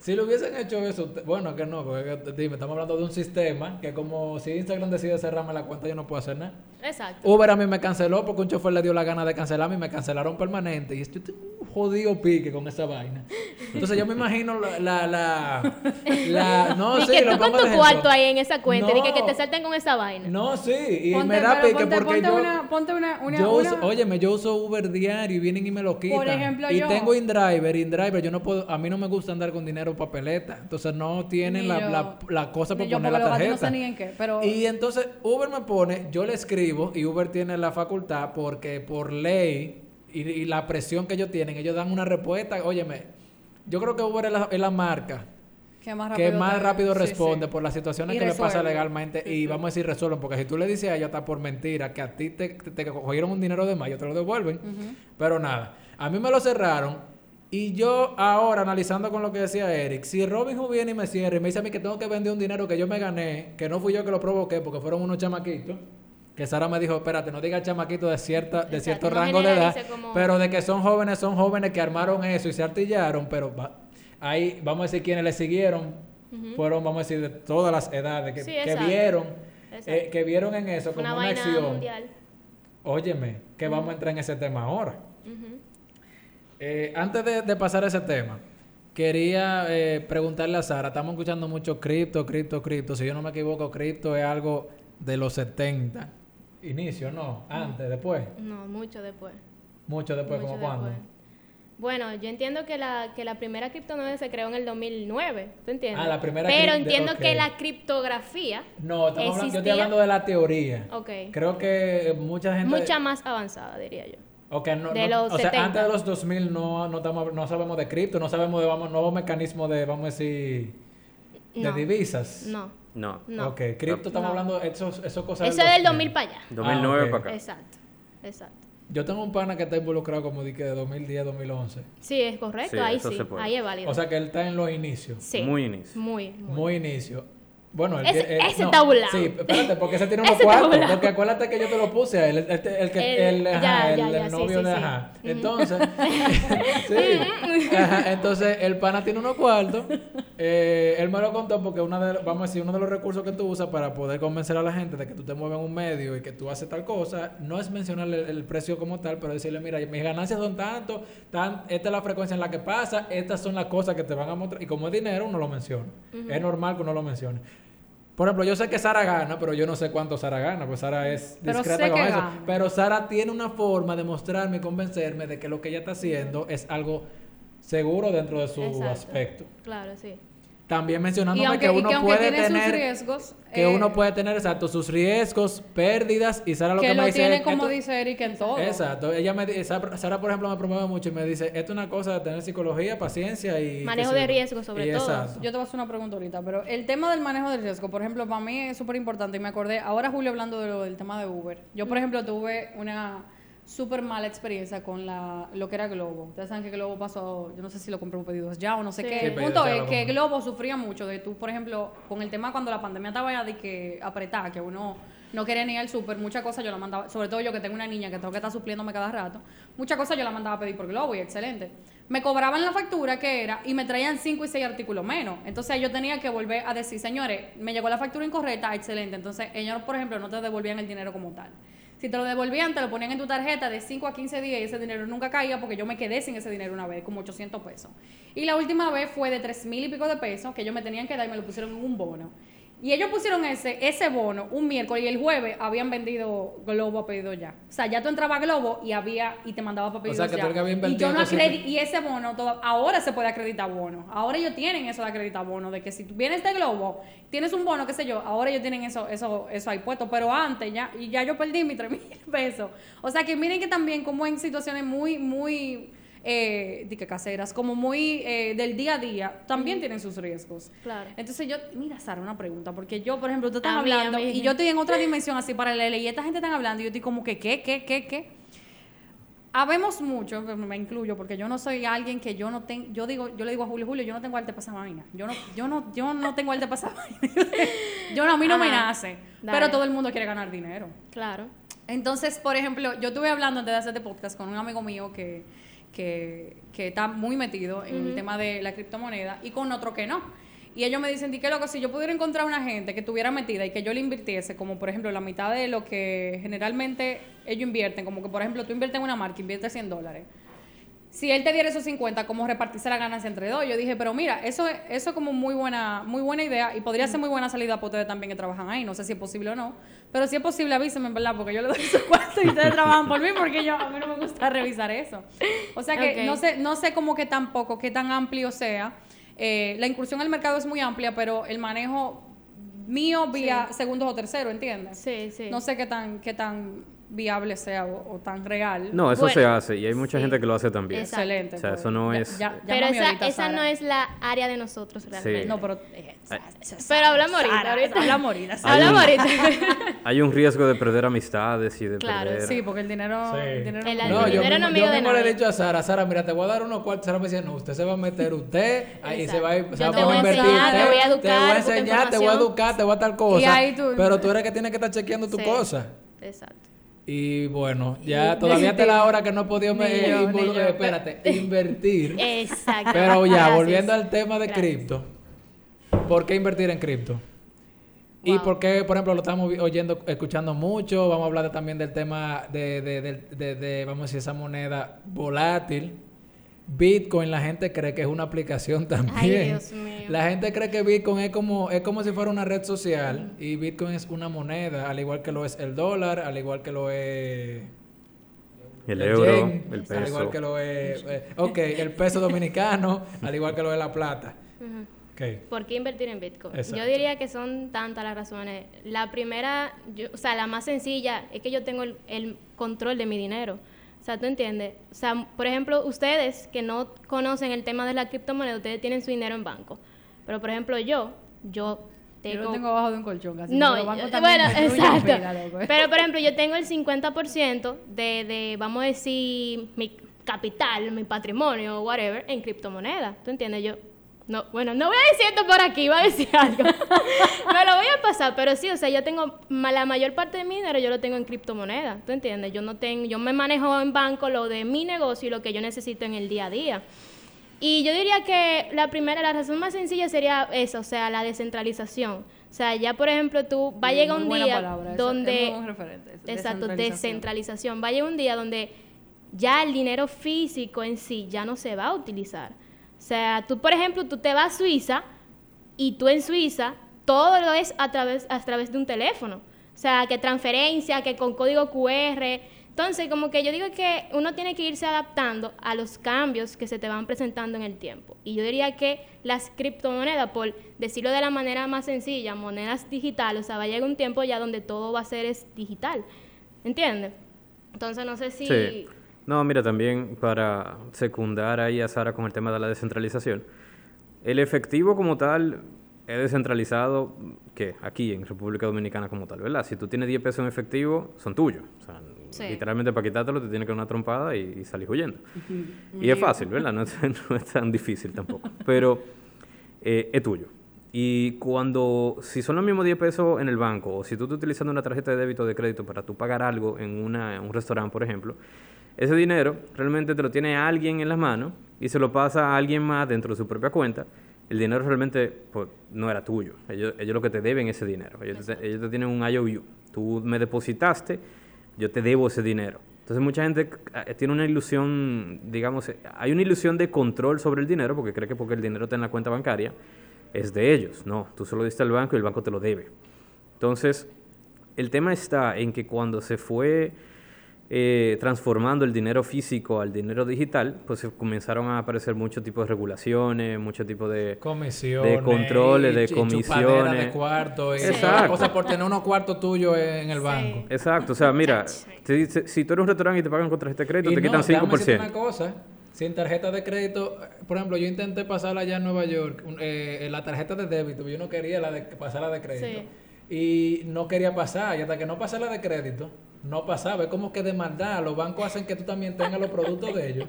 Si lo hubiesen hecho eso, bueno, que no, porque que- dime, estamos hablando de un sistema que como si Instagram decide cerrarme la cuenta, yo no puedo hacer nada. Exacto. Uber a mí me canceló porque un chofer le dio la gana de cancelarme y me cancelaron permanente. Y tengo un jodido pique con esa vaina. Entonces yo me imagino la... la, la, la- no y sé, que lo tú con tu ejemplo. cuarto ahí en esa cuenta, y que, que No. te salten con esa vaina. No, sí, y Ponte- me da pique ponte- porque ponte yo... una- ponte una- una- yo uso, óyeme, yo uso Uber diario y vienen y me lo quitan. ejemplo, y yo- tengo InDriver, InDriver, yo no puedo, a mí no me gusta andar con dinero papeleta. Entonces no tienen la, yo. la, la cosa para poner la tarjeta. no sé ni en qué, pero- Y entonces Uber me pone, yo le escribo y Uber tiene la facultad porque por ley y, y la presión que ellos tienen, ellos dan una respuesta. Óyeme, yo creo que Uber es la, es la marca que más que rápido, más responde sí. por las situaciones Y que le pasa legalmente y vamos a decir resuelven porque si tú le dices a ella está por mentira que a ti te, te- te cogieron un dinero de más ellos te lo devuelven pero nada a mí me lo cerraron y yo ahora analizando con lo que decía Eric si Robin Hood viene y me cierra y me dice a mí que tengo que vender un dinero que yo me gané que no fui yo que lo provoqué porque fueron unos chamaquitos que Sara me dijo, espérate, no digas chamaquito de cierta, de cierto rango de edad, como- pero de que son jóvenes, son jóvenes que armaron eso y se artillaron, pero va- ahí vamos a decir quienes le siguieron fueron, vamos a decir, de todas las edades, que, Sí, que exacto. vieron, eh, que vieron en eso como una acción. mundial. Óyeme, que vamos a entrar en ese tema ahora. Ujú. Eh, antes de, de pasar a ese tema, quería eh, preguntarle a Sara, estamos escuchando mucho cripto, cripto, cripto. Si yo no me equivoco, cripto es algo de los 70. inicio, no, antes, después, No, mucho después. mucho después, mucho como cuándo. Bueno, yo entiendo que la, que la primera criptomoneda se creó en el 2009, ¿tú entiendes? Ah, la primera Pero entiendo que la criptografía No, estamos hablando- yo estoy hablando de la teoría. Ok. Creo que mucha gente... mucha más avanzada, diría yo. Ok, no, de no- los o sea, 70. antes de los 2000 no, no, estamos, no sabemos de cripto, no sabemos de vamos, nuevos mecanismos de, vamos a decir, de No. divisas. No. No. No. Ok, cripto estamos No. hablando de esos, esos cosas Eso es del 2000 para allá. 2009 Ah, ok. para acá. Exacto. Exacto. Yo tengo un pana que está involucrado como de que de 2010, 2011. Sí, es correcto. Sí, ahí eso sí. Ahí es válido. O sea que él está en los inicios. sí. Muy inicio. Muy, muy. Muy inicio. Bueno, él Ese- tie- él- ese está burlado. Sí, espérate, porque ese tiene Ese unos está cuartos. burlado. Porque acuérdate que yo te lo puse a él. El, el- el que, El- el, ajá, ya, el, ya, el ya, sí, novio sí, de sí. ajá. Entonces, sí. Ajá, entonces, el pana tiene unos cuartos. Eh, él me lo contó porque una de, vamos a decir, uno de los recursos que tú usas para poder convencer a la gente de que tú te mueves en un medio y que tú haces tal cosa, no es mencionarle el, el precio como tal, pero decirle, mira, mis ganancias son tanto, tan, esta es la frecuencia en la que pasa, estas son las cosas que te van a mostrar. Y como es dinero, uno lo menciona. Es normal que uno lo mencione. Por ejemplo, yo sé que Sara gana, pero yo no sé cuánto Sara gana, pues Sara es discreta con eso. gana. Pero Sara tiene una forma de mostrarme y convencerme de que lo que ella está haciendo es algo seguro dentro de su Exacto. aspecto. Claro, sí. También mencionándome aunque, que y uno que puede tiene sus tener riesgos, que eh, uno puede tener exacto sus riesgos, pérdidas y Sara lo que, que me lo dice tiene es, como esto- dice Eric en todo. Exacto, ella me Sara, Sara, por ejemplo me promueve mucho y me dice, esto es una cosa de tener psicología, paciencia y Manejo de yo". riesgo, sobre Y todo. exacto. Yo te voy a hacer una pregunta ahorita, pero el tema del manejo del riesgo, por ejemplo, para mí es súper importante y me acordé, ahora Julio hablando de lo, del tema de Uber. Yo, por ejemplo, tuve una súper mala experiencia con la, lo que era Globo. Ustedes saben que Globo pasó, yo no sé si lo compré por pedidos ya o no sé Sí. qué. Sí, el punto es que. Globo sufría mucho de tú, por ejemplo, con el tema cuando la pandemia estaba ya de que apretada, que uno no quería ni ir al súper, muchas cosas yo la mandaba, sobre todo yo que tengo una niña que tengo que estar supliéndome cada rato, muchas cosas yo la mandaba a pedir por Globo y excelente. Me cobraban la factura que era y me traían cinco y seis artículos menos. Entonces yo tenía que volver a decir, señores, me llegó la factura incorrecta, excelente. Entonces ellos, por ejemplo, no te devolvían el dinero como tal. Si te lo devolvían, te lo ponían en tu tarjeta de 5 a 15 días y ese dinero nunca caía porque yo me quedé sin ese dinero una vez, como 800 pesos. Y la última vez fue de 3 mil y pico de pesos que ellos me tenían que dar y me lo pusieron en un bono. Y ellos pusieron ese, ese bono un miércoles y el jueves habían vendido Globo a pedido ya. O sea, ya tú entrabas a Globo y había y te mandaba para O pedido sea, que ya. tú y yo no entonces- acredi- y ese bono todo- ahora se puede acreditar bono. Ahora ellos tienen eso de acreditar bono, de que si tú vienes de Globo, tienes un bono, qué sé yo, ahora ellos tienen eso, eso, eso ahí puesto. Pero antes ya, y ya yo perdí mis 3 mil pesos. O sea que miren que también como en situaciones muy, muy eh, que caseras, como muy eh, del día a día, también tienen sus riesgos. Claro. Entonces yo, mira Sara, una pregunta, porque yo, por ejemplo, tú estás hablando mí. y yo estoy en otra dimensión así paralela y esta gente están hablando y yo estoy como que, ¿qué, qué, qué, qué? Habemos mucho, me- incluyo, porque yo no soy alguien que yo no tengo, yo digo, yo le digo a Julio, Julio, yo no tengo arte para esa vaina. Yo no, yo no, yo no tengo arte para esa vaina. yo no, a mí no me nace. Dale. Pero todo el mundo quiere ganar dinero. Claro. Entonces, por ejemplo, yo estuve hablando antes de hacer este podcast con un amigo mío que, que, que está muy metido en el tema de la criptomoneda y con otro que no. Y ellos me dicen, di que loco, si yo pudiera encontrar una gente que estuviera metida y que yo le invirtiese, como por ejemplo la mitad de lo que generalmente ellos invierten, como que por ejemplo tú inviertes en una marca, inviertes 100 dólares. Si él te diera esos 50, ¿cómo repartirse la ganancia entre dos? Yo dije, pero mira, eso es, eso es como muy buena, muy buena idea y podría ser muy buena salida para ustedes también que trabajan ahí. No sé si es posible o no. Pero si es posible, avísenme, en verdad, porque yo le doy esos cuartos y ustedes trabajan por mí porque yo, a mí no me gusta revisar eso. O sea que no sé, no sé cómo que tampoco, qué tan amplio sea. Eh, la incursión al mercado es muy amplia, pero el manejo mío vía segundos o terceros, ¿entiendes? Sí, sí. No sé qué tan, qué tan viable sea o, o tan real. No, eso Bueno, se hace y hay mucha sí. gente que lo hace también. Exacto. Excelente. O sea, pues. eso no Ya- es- ya- Pero esa, ahorita, esa no es la área de nosotros realmente. No, pero. eh. Pero hablamos ahorita, ahorita. Hablamos ahorita. Hablamos ahorita. Hay un riesgo de perder amistades y de Claro, perder... Sí, porque el dinero. Sí. El dinero El no- No, yo, dinero mismo- no yo de mismo le he dicho a Sara, Sara, mira, te voy a dar unos cuartos. Sara me decía, no, usted se va a meter usted, ahí se va a, ir- se Yo va te voy a invertir enseñar, te voy a te voy educar, a busca enseñar, te voy a educar, te voy a tal cosa. Y ahí tú- Pero tú eres que tienes que estar chequeando tu Sí. cosa. Exacto. Y bueno, ya todavía te la hora que no he podido me- Ni yo, invol- ni yo. espérate, invertir. Exacto. Pero ya, Gracias. volviendo al tema de cripto. ¿Por qué invertir en cripto? Y Wow. por qué, por ejemplo, lo estamos oyendo, escuchando mucho. Vamos a hablar de- también del tema de, de, de- de- de, vamos a decir, esa moneda volátil. Bitcoin, la gente cree que es una aplicación también. Ay, Dios mío. La gente cree que Bitcoin es como, es como si fuera una red social y Bitcoin es una moneda, al igual que lo es el dólar, al igual que lo es El euro, yen, el al peso. igual que lo es, eh, ok, el peso dominicano, al igual que lo es la plata. Ok. ¿Por qué invertir en Bitcoin? Exacto. Yo diría que son tantas las razones. La primera, yo- o sea, la más sencilla es que yo tengo el, el control de mi dinero. O sea, ¿tú entiendes? O sea, por ejemplo, ustedes que no conocen el tema de la criptomoneda, ustedes tienen su dinero en banco. Pero, por ejemplo, yo, yo Yo tengo... lo tengo abajo de un colchón casi. No, yo- también bueno, exacto. Pero, por ejemplo, yo tengo el 50% de, de, vamos a decir, mi capital, mi patrimonio, whatever, en criptomonedas. ¿Tú entiendes? Yo, no, bueno, no voy a decir esto por aquí, iba a decir algo. me lo voy a pasar, pero sí, o sea, yo tengo, la mayor parte de mi dinero yo lo tengo en criptomonedas. ¿Tú entiendes? Yo no tengo, yo me manejo en banco lo de mi negocio y lo que yo necesito en el día a día. Y yo diría que la primera, la razón más sencilla sería esa, o sea, la descentralización. O sea, ya por ejemplo tú, va a llegar un día palabra, donde... es muy buen referente, esa, exacto, descentralización. descentralización. Va a llegar un día donde ya el dinero físico en sí ya no se va a utilizar. O sea, tú por ejemplo, tú te vas a Suiza y tú en Suiza todo lo es a través, a través de un teléfono. O sea, que transferencia, que con código QR. Entonces, como que yo digo que uno tiene que irse adaptando a los cambios que se te van presentando en el tiempo. Y yo diría que las criptomonedas, por decirlo de la manera más sencilla, monedas digitales, o sea, va a llegar un tiempo ya donde todo va a ser es digital. ¿Entiendes? Entonces, no sé si... No, mira, también para secundar ahí a Sara con el tema de la descentralización, el efectivo como tal es descentralizado, que aquí en República Dominicana como tal, ¿verdad? Si tú tienes 10 pesos en efectivo, son tuyos. O sea, Sí. literalmente para quitártelo te tiene que dar una trompada y, y salir huyendo. y es fácil, ¿verdad? No es, no es tan difícil tampoco. Pero eh, es tuyo. Y cuando, si son los mismos 10 pesos en el banco, o si tú estás utilizando una tarjeta de débito o de crédito para tú pagar algo en, una, en un restaurante, por ejemplo, ese dinero realmente te lo tiene alguien en las manos y se lo pasa a alguien más dentro de su propia cuenta. El dinero realmente pues, no era tuyo. Ellos, ellos lo que te deben ese dinero. Ellos te, ellos te tienen un IOU. Tú me depositaste, yo te debo ese dinero. Entonces mucha gente eh, tiene una ilusión, digamos, eh, hay una ilusión de control sobre el dinero porque cree que porque el dinero está en la cuenta bancaria es de ellos. No, tú solo diste al banco y el banco te lo debe. Entonces, el tema está en que cuando se fue eh, transformando el dinero físico al dinero digital, pues comenzaron a aparecer muchos tipos de regulaciones, muchos tipos de... Comisiones. De controles, de comisiones. de cuarto. Y Exacto. cosas por tener unos cuartos tuyos en el banco. Exacto, o sea, mira, si, si- tú eres un restaurante y te pagan con tarjeta de crédito, Y te no, quitan déjame decirte 5%. una cosa. Sin tarjeta de crédito, eh, por ejemplo, yo intenté pasarla allá en Nueva York, eh, la tarjeta de débito, yo no quería la de pasarla de crédito. Y no quería pasar, y hasta que no pasé la de crédito, no pasaba. Es como que de maldad, los bancos hacen que tú también tengas los productos de ellos.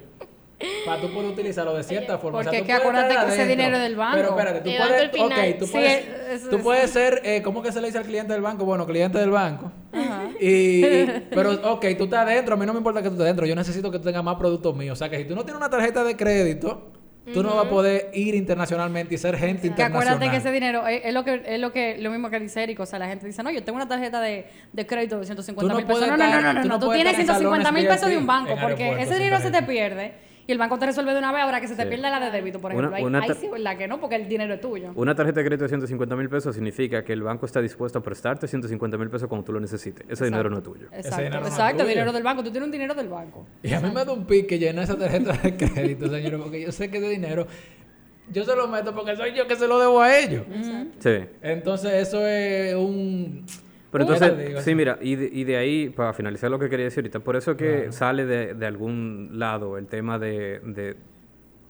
Para tú poder utilizarlo de cierta forma. Porque tú es que acuérdate que ese dinero del banco. Pero espérate, tú puedes. banco al final. ok, tú Sí, puedes, eso tú es- puedes ser. Eh, ¿Cómo que se le dice al cliente del banco? Bueno, cliente del banco. Y, pero, ok, tú estás adentro. A mí no me importa que tú estés adentro. Yo necesito que tú tengas más productos míos. O sea, que si tú no tienes una tarjeta de crédito, tú no vas a poder ir internacionalmente y ser gente Que internacional. acuérdate que ese dinero es, es lo que es lo que lo mismo que dice Eric, o sea, la gente dice, "No, yo tengo una tarjeta de, de crédito de 150 Tú no mil pesos." No, no, no, no, no, tú no, no tú tienes estar en 150 mil pesos de un banco porque ese dinero se te pierde y el banco te resuelve de una vez ahora que se te Sí. pierde la de débito, por Una- ejemplo. Una ahí ta- sí, ¿verdad que no? Porque el dinero es tuyo. Una tarjeta de crédito de 150 mil pesos significa que el banco está dispuesto a prestarte 150 mil pesos cuando tú lo necesites. Ese dinero no es tuyo. Exacto, dinero no es exacto, tuyo. dinero del banco, tú tienes un dinero del banco. Y a mí me da un pique llenar esa tarjeta de crédito, señores, porque yo sé que ese dinero yo se lo meto porque soy yo que se lo debo a ellos. Sí. Entonces, eso es un. Pero ¿Cómo te entonces, digo? sí, mira, y de, y de ahí, para finalizar lo que quería decir ahorita, por eso que sale de, de algún lado el tema de, de,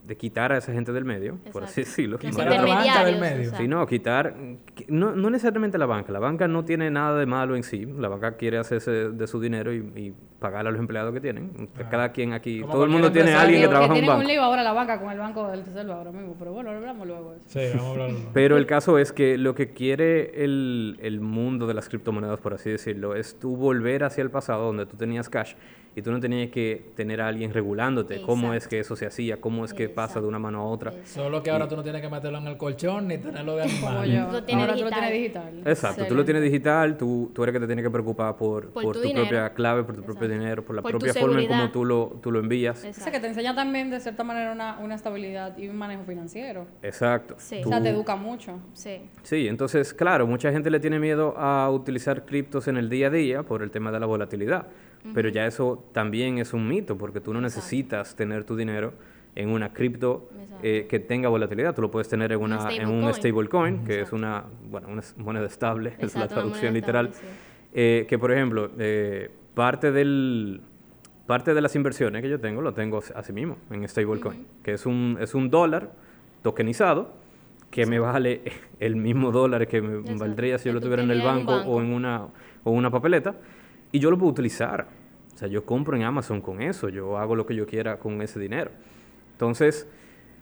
de quitar a esa gente del medio, por así Exacto. decirlo. A la banca del medio. exacto. Sí, no, quitar, qui- no, no necesariamente la banca, la banca no tiene nada de malo en sí, la banca quiere hacerse de su dinero y, y pagarle a los empleados que tienen. Cada quien aquí, Como todo el mundo tiene a alguien que Que trabaja en un tienen un banco. lío ahora la banca con el banco del Tesoro ahora mismo, pero bueno, lo hablamos luego. Sí, vamos a hablar. Pero el caso es que lo que quiere el, el mundo de las criptomonedas, por así decirlo, es tú volver hacia el pasado donde tú tenías cash y tú no tenías que tener a alguien regulándote cómo es que eso se hacía, cómo es que pasa de una mano a otra. Solo que ahora tú no tienes que meterlo en el colchón ni tenerlo de animal. Lo Ahora tú lo tienes digital. Exacto, tú lo tienes digital, tú, tú eres que te tienes que preocupar por, Por por tu propia clave, por tu propio dinero, por la Por propia forma en cómo tú lo, tú lo envías. O sea, que te enseña también de cierta manera una, una estabilidad y un manejo financiero. Exacto. Sí. O sea, te educa mucho. Sí. Sí, entonces, claro, mucha gente le tiene miedo a utilizar criptos en el día a día por el tema de la volatilidad, pero ya eso también es un mito, porque tú no necesitas tener tu dinero en una cripto Exacto. eh, que tenga volatilidad, tú lo puedes tener en, Una en un stablecoin. que es una, bueno, una moneda estable, es la Exacto, traducción literal, estable, sí. eh, que por ejemplo, eh, parte del... Parte de las inversiones que yo tengo lo tengo así mismo, en stablecoin, que es un, es un dólar tokenizado que me vale el mismo dólar que me Exacto. valdría si yo lo tuviera en el un banco, o banco. en una o una papeleta y yo lo puedo utilizar. O sea, yo compro en Amazon con eso, yo hago lo que yo quiera con ese dinero. Entonces,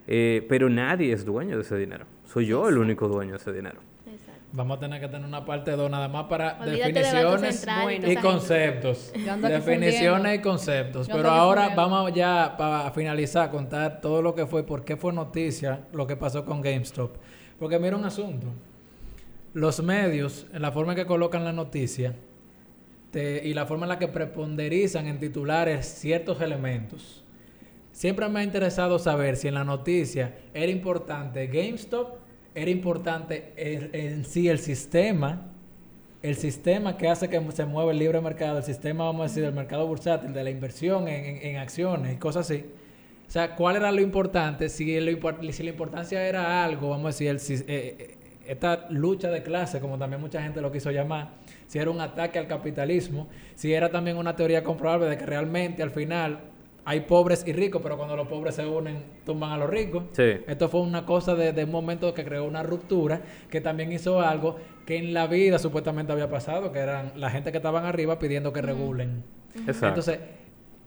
eh, pero nadie es dueño de ese dinero. Soy yo el único dueño de ese dinero. Exacto. Vamos a tener que tener una parte 2 nada más para Olvídate de Banco definiciones Bueno. y conceptos. Definiciones y conceptos. Pero ahora vamos ya para finalizar, contar todo lo que fue, por qué fue noticia lo que pasó con GameStop. Porque mira un asunto. Los medios, en la forma en que colocan la noticia te- y la forma en la que preponderizan en titulares ciertos elementos, siempre me ha interesado saber si en la noticia era importante GameStop, era importante en, sí el sistema, el sistema que hace que se mueva el libre mercado, el sistema, vamos a decir, del mercado bursátil, de la inversión en, acciones y cosas así. O sea, ¿cuál era lo importante? Si, lo si la importancia era algo, vamos a decir, eh, eh, esta lucha de clase, como también mucha gente lo quiso llamar, si era un ataque al capitalismo, si era también una teoría comprobable de que realmente al final hay pobres y ricos, pero cuando los pobres se unen, tumban a los ricos. Sí. Esto fue una cosa de, de un momento que creó una ruptura, que también hizo algo que en la vida supuestamente había pasado, que eran la gente que estaban arriba pidiendo que regulen. Exacto. Entonces,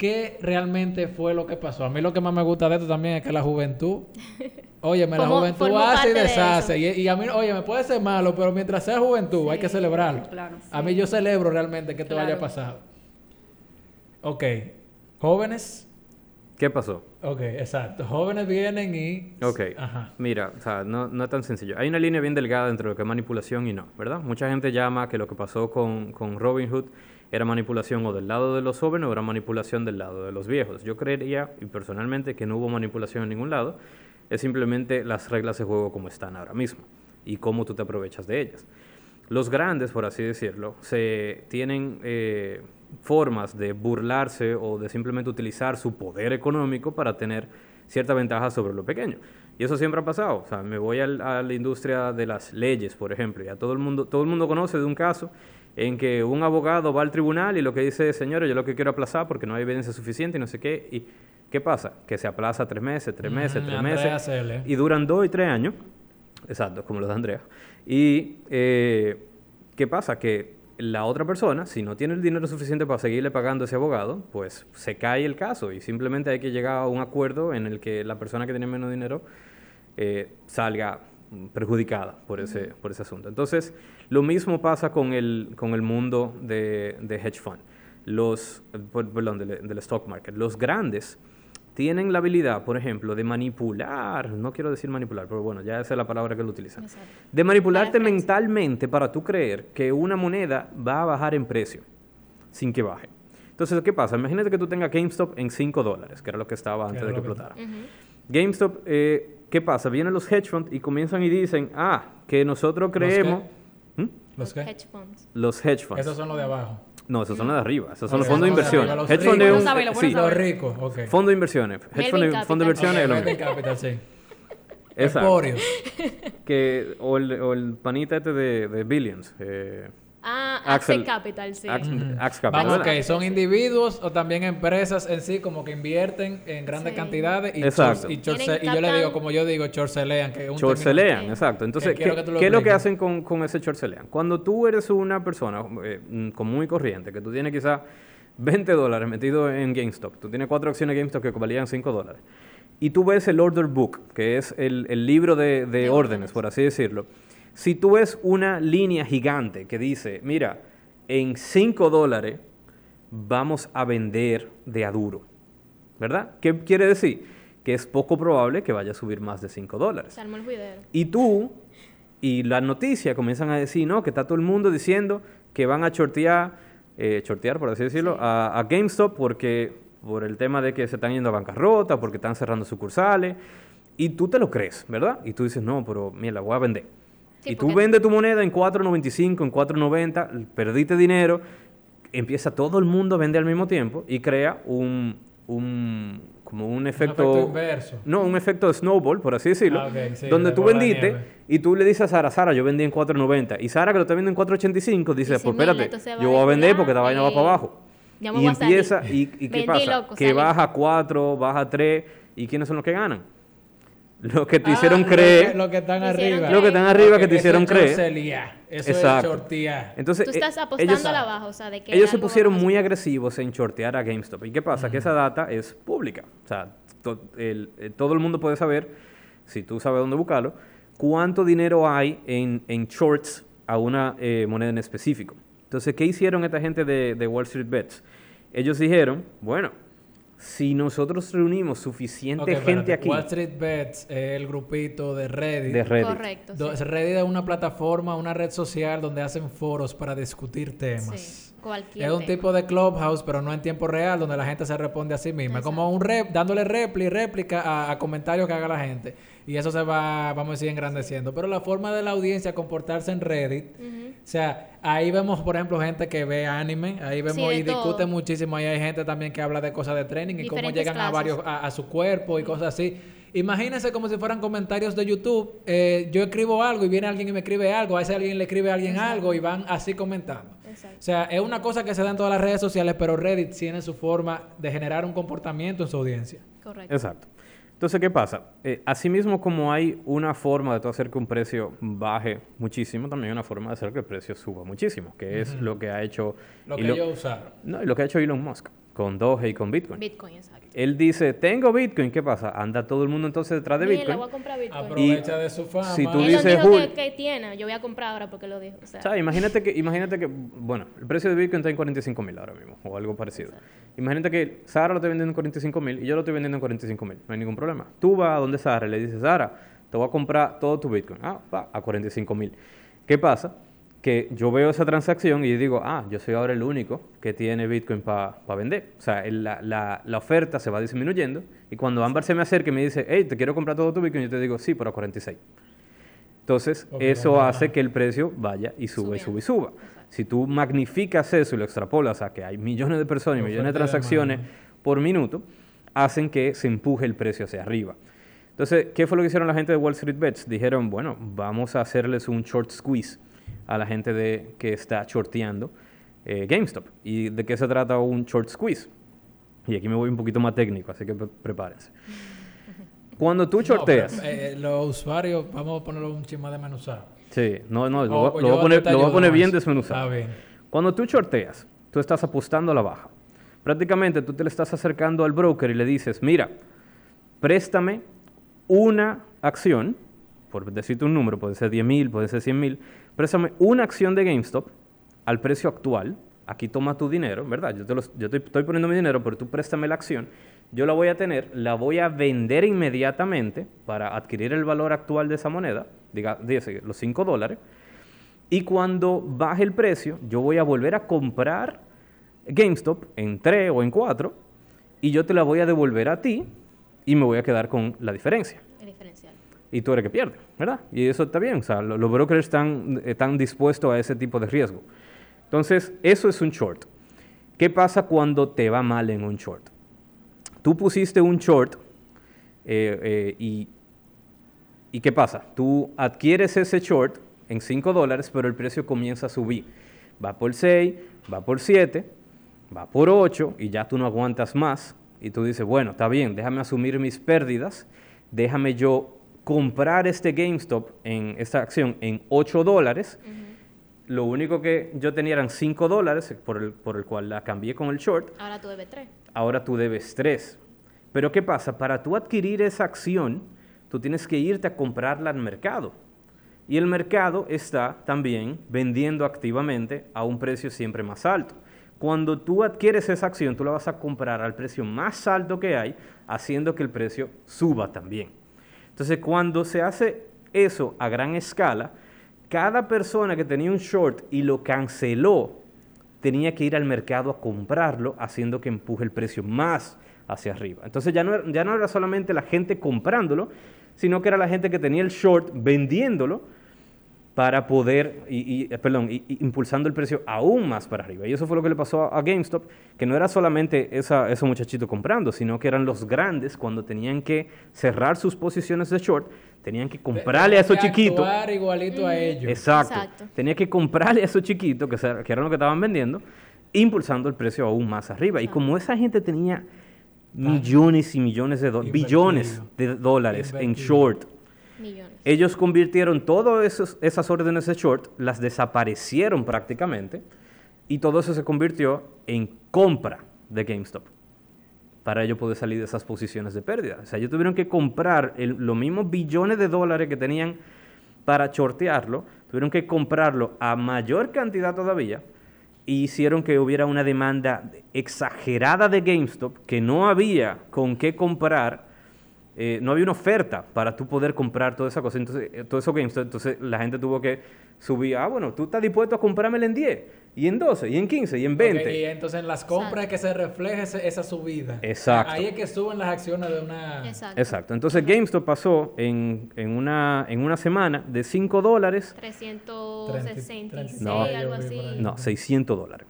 ¿qué realmente fue lo que pasó? A mí lo que más me gusta de esto también es que la juventud, óyeme, la Formó- juventud hace y de deshace. Y, y a mí, oye, me puede ser malo, pero mientras sea juventud hay que celebrarlo. claro. A mí yo celebro realmente que esto Claro. haya pasado. Ok, jóvenes, ¿Qué pasó? ok, exacto. Jóvenes vienen y... Ok. Ajá. Mira, o sea, no, no es tan sencillo. Hay una línea bien delgada entre lo que es manipulación y no, ¿verdad? Mucha gente llama que lo que pasó con, con Robin Hood era manipulación o del lado de los jóvenes o era manipulación del lado de los viejos. Yo creería, y personalmente, que no hubo manipulación en ningún lado. Es simplemente las reglas de juego como están ahora mismo y cómo tú te aprovechas de ellas. Los grandes, por así decirlo, se tienen eh, formas de burlarse o de simplemente utilizar su poder económico para tener cierta ventaja sobre lo pequeño. Y eso siempre ha pasado. O sea, me voy a la industria de las leyes, por ejemplo. Ya todo el mundo, todo el mundo conoce de un caso en que un abogado va al tribunal y lo que dice, señores, yo lo que quiero aplazar porque no hay evidencia suficiente y no sé qué. ¿Y qué pasa? Que se aplaza tres meses, tres meses, Mm, tres Andrea meses. Y duran dos y tres años. Exacto, como los de Andrea. Y eh, ¿qué pasa? Que la otra persona, si no tiene el dinero suficiente para seguirle pagando a ese abogado, pues se cae el caso y simplemente hay que llegar a un acuerdo en el que la persona que tiene menos dinero eh, salga perjudicada por ese, por ese asunto. Entonces, lo mismo pasa con el, con el mundo de, de hedge fund, los, per- perdón, del, del stock market. Los grandes tienen la habilidad, por ejemplo, de manipular, no quiero decir manipular, pero bueno, ya esa es la palabra que lo utilizan, de manipularte mentalmente para tú creer que una moneda va a bajar en precio sin que baje. Entonces, ¿qué pasa? Imagínate que tú tengas GameStop en 5 dólares, que era lo que estaba antes de que lo que- explotara. GameStop, eh, ¿qué pasa? Vienen los hedge funds y comienzan y dicen, ah, que nosotros creemos... ¿Mm? ¿Los hedge funds. Los hedge funds. Esos son los de abajo. No, esos son los de arriba. Esos son los fondos de inversión. los Hedge fund es Lo un... sabe, lo sí, bueno Los ricos, ok. fondo de inversiones. Hedge fund, de- fondo de inversiones es lo Melvin mismo. Capital, sí. Exacto. Que, o, el, o el panita este de, de Billions. Eh, Ah, Axel- Axel Capital, sí. Axe, Axe Capital. Vamos, ¿verdad? ok, son individuos o también empresas en sí como que invierten en grandes Sí. cantidades y, y, y yo le digo, como yo digo, chorcelean, que es un Chorcelean, exacto. Entonces, Que ¿qué, es lo que hacen con, con ese chorcelean? Cuando tú eres una persona eh, mm, común y corriente, que tú tienes quizás 20 dólares metido en GameStop, tú tienes cuatro acciones de GameStop que valían 5 dólares, y tú ves el order book, que es el, el libro de, de De órdenes, órdenes. por así decirlo, si tú ves una línea gigante que dice, mira, en 5 dólares vamos a vender de a duro. ¿Verdad? ¿Qué quiere decir? Que es poco probable que vaya a subir más de 5 dólares. Y tú y las noticias comienzan a decir, ¿no? Que está todo el mundo diciendo que van a shortear, eh, shortear por así decirlo, a, a GameStop porque por el tema de que se están yendo a bancarrota, porque están cerrando sucursales. Y tú te lo crees, ¿verdad? Y tú dices, no, pero mira, la voy a vender. Sí, y tú porque- vendes tu moneda en 4.95, en 4.90, perdiste dinero, empieza todo el mundo a vender al mismo tiempo y crea un, un como un efecto, efecto inverso. no, un efecto de snowball, por así decirlo, Ah, sí, donde de tú vendiste y tú le dices a Sara, Sara, yo vendí en 4.90 y Sara que lo está vendiendo en 4.85 dice, Dice, pues "Mira, espérate, yo voy a vender porque esta vaina va para abajo. ya me y voy a salir. empieza, y, y ¿qué Vendí, pasa? loco, que salí. baja a 4, baja a 3 y ¿quiénes son los que ganan? Los que te Ah, hicieron lo que- creer, Lo que están arriba. los que están arriba que te hicieron eso creer. Eso Exacto. es. Entonces, Tú estás eh, apostando ellos- a la baja, o sea, de que ellos se pusieron muy agresivos en shortear a GameStop. ¿Y qué pasa? Que esa data es pública. O sea, to- el- eh, todo el mundo puede saber, si tú sabes dónde buscarlo, cuánto dinero hay en, en shorts a una eh, moneda en específico. Entonces, ¿qué hicieron esta gente de, de Wall Street Bets? Ellos dijeron, bueno, si nosotros reunimos suficiente gente espérate. aquí Wall Street Bets es el grupito de Reddit. de Reddit, Correcto. Do- sí. Reddit es una plataforma, una red social donde hacen foros para discutir temas. Sí, cualquier Es un tema. tipo de clubhouse, pero no en tiempo real, donde la gente se responde a sí misma. Como un rep, dándole réplica, réplica a, a comentarios que haga la gente. Y eso se va, vamos a decir, engrandeciendo. Pero la forma de la audiencia comportarse en Reddit, o sea, ahí vemos, por ejemplo, gente que ve anime, ahí vemos y todo. discute muchísimo. Ahí hay gente también que habla de cosas de training y cómo llegan a varios, a, a su cuerpo y cosas así. Imagínense como si fueran comentarios de YouTube. Eh, yo escribo algo y viene alguien y me escribe algo. A ese alguien le escribe a alguien algo y van así comentando. Exacto. O sea, es una cosa que se da en todas las redes sociales, pero Reddit tiene su forma de generar un comportamiento en su audiencia. Correcto. Exacto. Entonces, ¿qué pasa? Eh, asimismo, como hay una forma de hacer que un precio baje muchísimo, también hay una forma de hacer que el precio suba muchísimo, que es lo que ha hecho... Lo que ellos usaron. No, lo que ha hecho Elon Musk con Doge y con Bitcoin. Bitcoin, exacto. Él dice, tengo Bitcoin, ¿qué pasa? Anda todo el mundo entonces detrás de Bitcoin. voy a comprar Bitcoin. Aprovecha de su fama. si tú Él dices, dijo Jul- que, que tiene, yo voy a comprar ahora porque lo dijo. O sea, O sea, imagínate que, imagínate que, bueno, el precio de Bitcoin está en 45 mil ahora mismo, o algo parecido. Imagínate que Sara lo está vendiendo en 45 mil y yo lo estoy vendiendo en 45 mil, no hay ningún problema. Tú vas a donde Sara y le dices, Sara, te voy a comprar todo tu Bitcoin. Ah, va, a 45 mil. ¿Qué pasa? Que yo veo esa transacción y digo, ah, yo soy ahora el único que tiene Bitcoin para vender. O sea, la, la- la oferta se va disminuyendo y cuando Ámbar se me acerca y me dice, hey, te quiero comprar todo tu Bitcoin, yo te digo, sí, pero a 46. Entonces, Ok, eso hace que el precio vaya y suba y suba y suba. Si tú magnificas eso y lo extrapolas a que hay millones de personas y millones de transacciones por minuto, hacen que se empuje el precio hacia arriba. Entonces, ¿qué fue lo que hicieron la gente de Wall Street Bets? Dijeron, bueno, vamos a hacerles un short squeeze a la gente de, que está shorteando eh, GameStop. ¿Y de qué se trata un short squeeze? Y aquí me voy un poquito más técnico, así que pre- prepárense. Cuando tú No, pero, shorteas... eh, los usuarios, vamos a ponerlo un chisme desmenuzado. Sí, no, no, lo, Oh, voy- pues lo voy a poner, lo voy a poner bien desmenuzado. Está bien. Cuando tú shorteas, tú estás apostando a la baja. Prácticamente tú te le estás acercando al broker y le dices, mira, préstame una acción, por decirte un número, puede ser 10 mil, puede ser 100 mil, préstame una acción de GameStop al precio actual. Aquí toma tu dinero, ¿verdad? Yo, estoy poniendo mi dinero, pero tú préstame la acción. Yo la voy a tener, la voy a vender inmediatamente para adquirir el valor actual de esa moneda, diga, dígase, los 5 dólares. Y cuando baje el precio, yo voy a volver a comprar GameStop en 3 o en 4 y yo te la voy a devolver a ti y me voy a quedar con la diferencia. el diferencial. Y tú eres que pierde, ¿verdad? Y eso está bien. O sea, lo- los brokers están, están dispuestos a ese tipo de riesgo. Entonces, eso es un short. ¿Qué pasa cuando te va mal en un short? Tú pusiste un short eh, eh, y, ¿y qué pasa? Tú adquieres ese short en 5 dólares, pero el precio comienza a subir. Va por 6, va por 7, va por 8 y ya tú no aguantas más. Y tú dices, bueno, está bien, déjame asumir mis pérdidas, déjame yo comprar este GameStop en esta acción en 8 dólares. Lo único que yo tenía eran 5 dólares, por el, por el cual la cambié con el short Ahora tú debes tres. ahora tú debes tres. Pero ¿qué pasa? Para tú adquirir esa acción, tú tienes que irte a comprarla al mercado. Y el mercado está también vendiendo activamente a un precio siempre más alto. Cuando tú adquieres esa acción, tú la vas a comprar al precio más alto que hay, haciendo que el precio suba también. Entonces, cuando se hace eso a gran escala, cada persona que tenía un short y lo canceló, tenía que ir al mercado a comprarlo, haciendo que empuje el precio más hacia arriba. Entonces ya no, era- ya no era solamente la gente comprándolo, sino que era la gente que tenía el short vendiéndolo para poder, y, y, eh, perdón, y- y impulsando el precio aún más para arriba. Y eso fue lo que le pasó a, a GameStop, que no era solamente esa, esos muchachitos comprando, sino que eran los grandes cuando tenían que cerrar sus posiciones de short, tenían que comprarle a esos chiquitos. igualito a ellos. Exacto. Exacto. Tenía que comprarle a esos chiquitos, que, que eran los que estaban vendiendo, impulsando el precio aún más arriba. Y como esa gente tenía millones y millones de dólares, billones de dólares en Invertido. short, Millones. ellos convirtieron todas esas órdenes de short, las desaparecieron prácticamente, y todo eso se convirtió en compra de GameStop para ellos poder salir de esas posiciones de pérdida. O sea, ellos tuvieron que comprar el- los mismos billones de dólares que tenían para shortearlo, tuvieron que comprarlo a mayor cantidad todavía y hicieron que hubiera una demanda exagerada de GameStop que no había con qué comprar, eh, no había una oferta para tú poder comprar toda esa cosa, entonces, eh, todo eso GameStop, entonces la gente tuvo que subir, ah, bueno, tú estás dispuesto a comprármelo en 10, y en 12, y en 15, y en 20. Ok, y entonces en las compras es que se refleja ese- esa subida. Exacto. Ahí es que suben las acciones de una... Exacto. Exacto. Entonces GameStop pasó en, en una, en una semana de 5 dólares, 366, No. algo así. no, 600 dólares.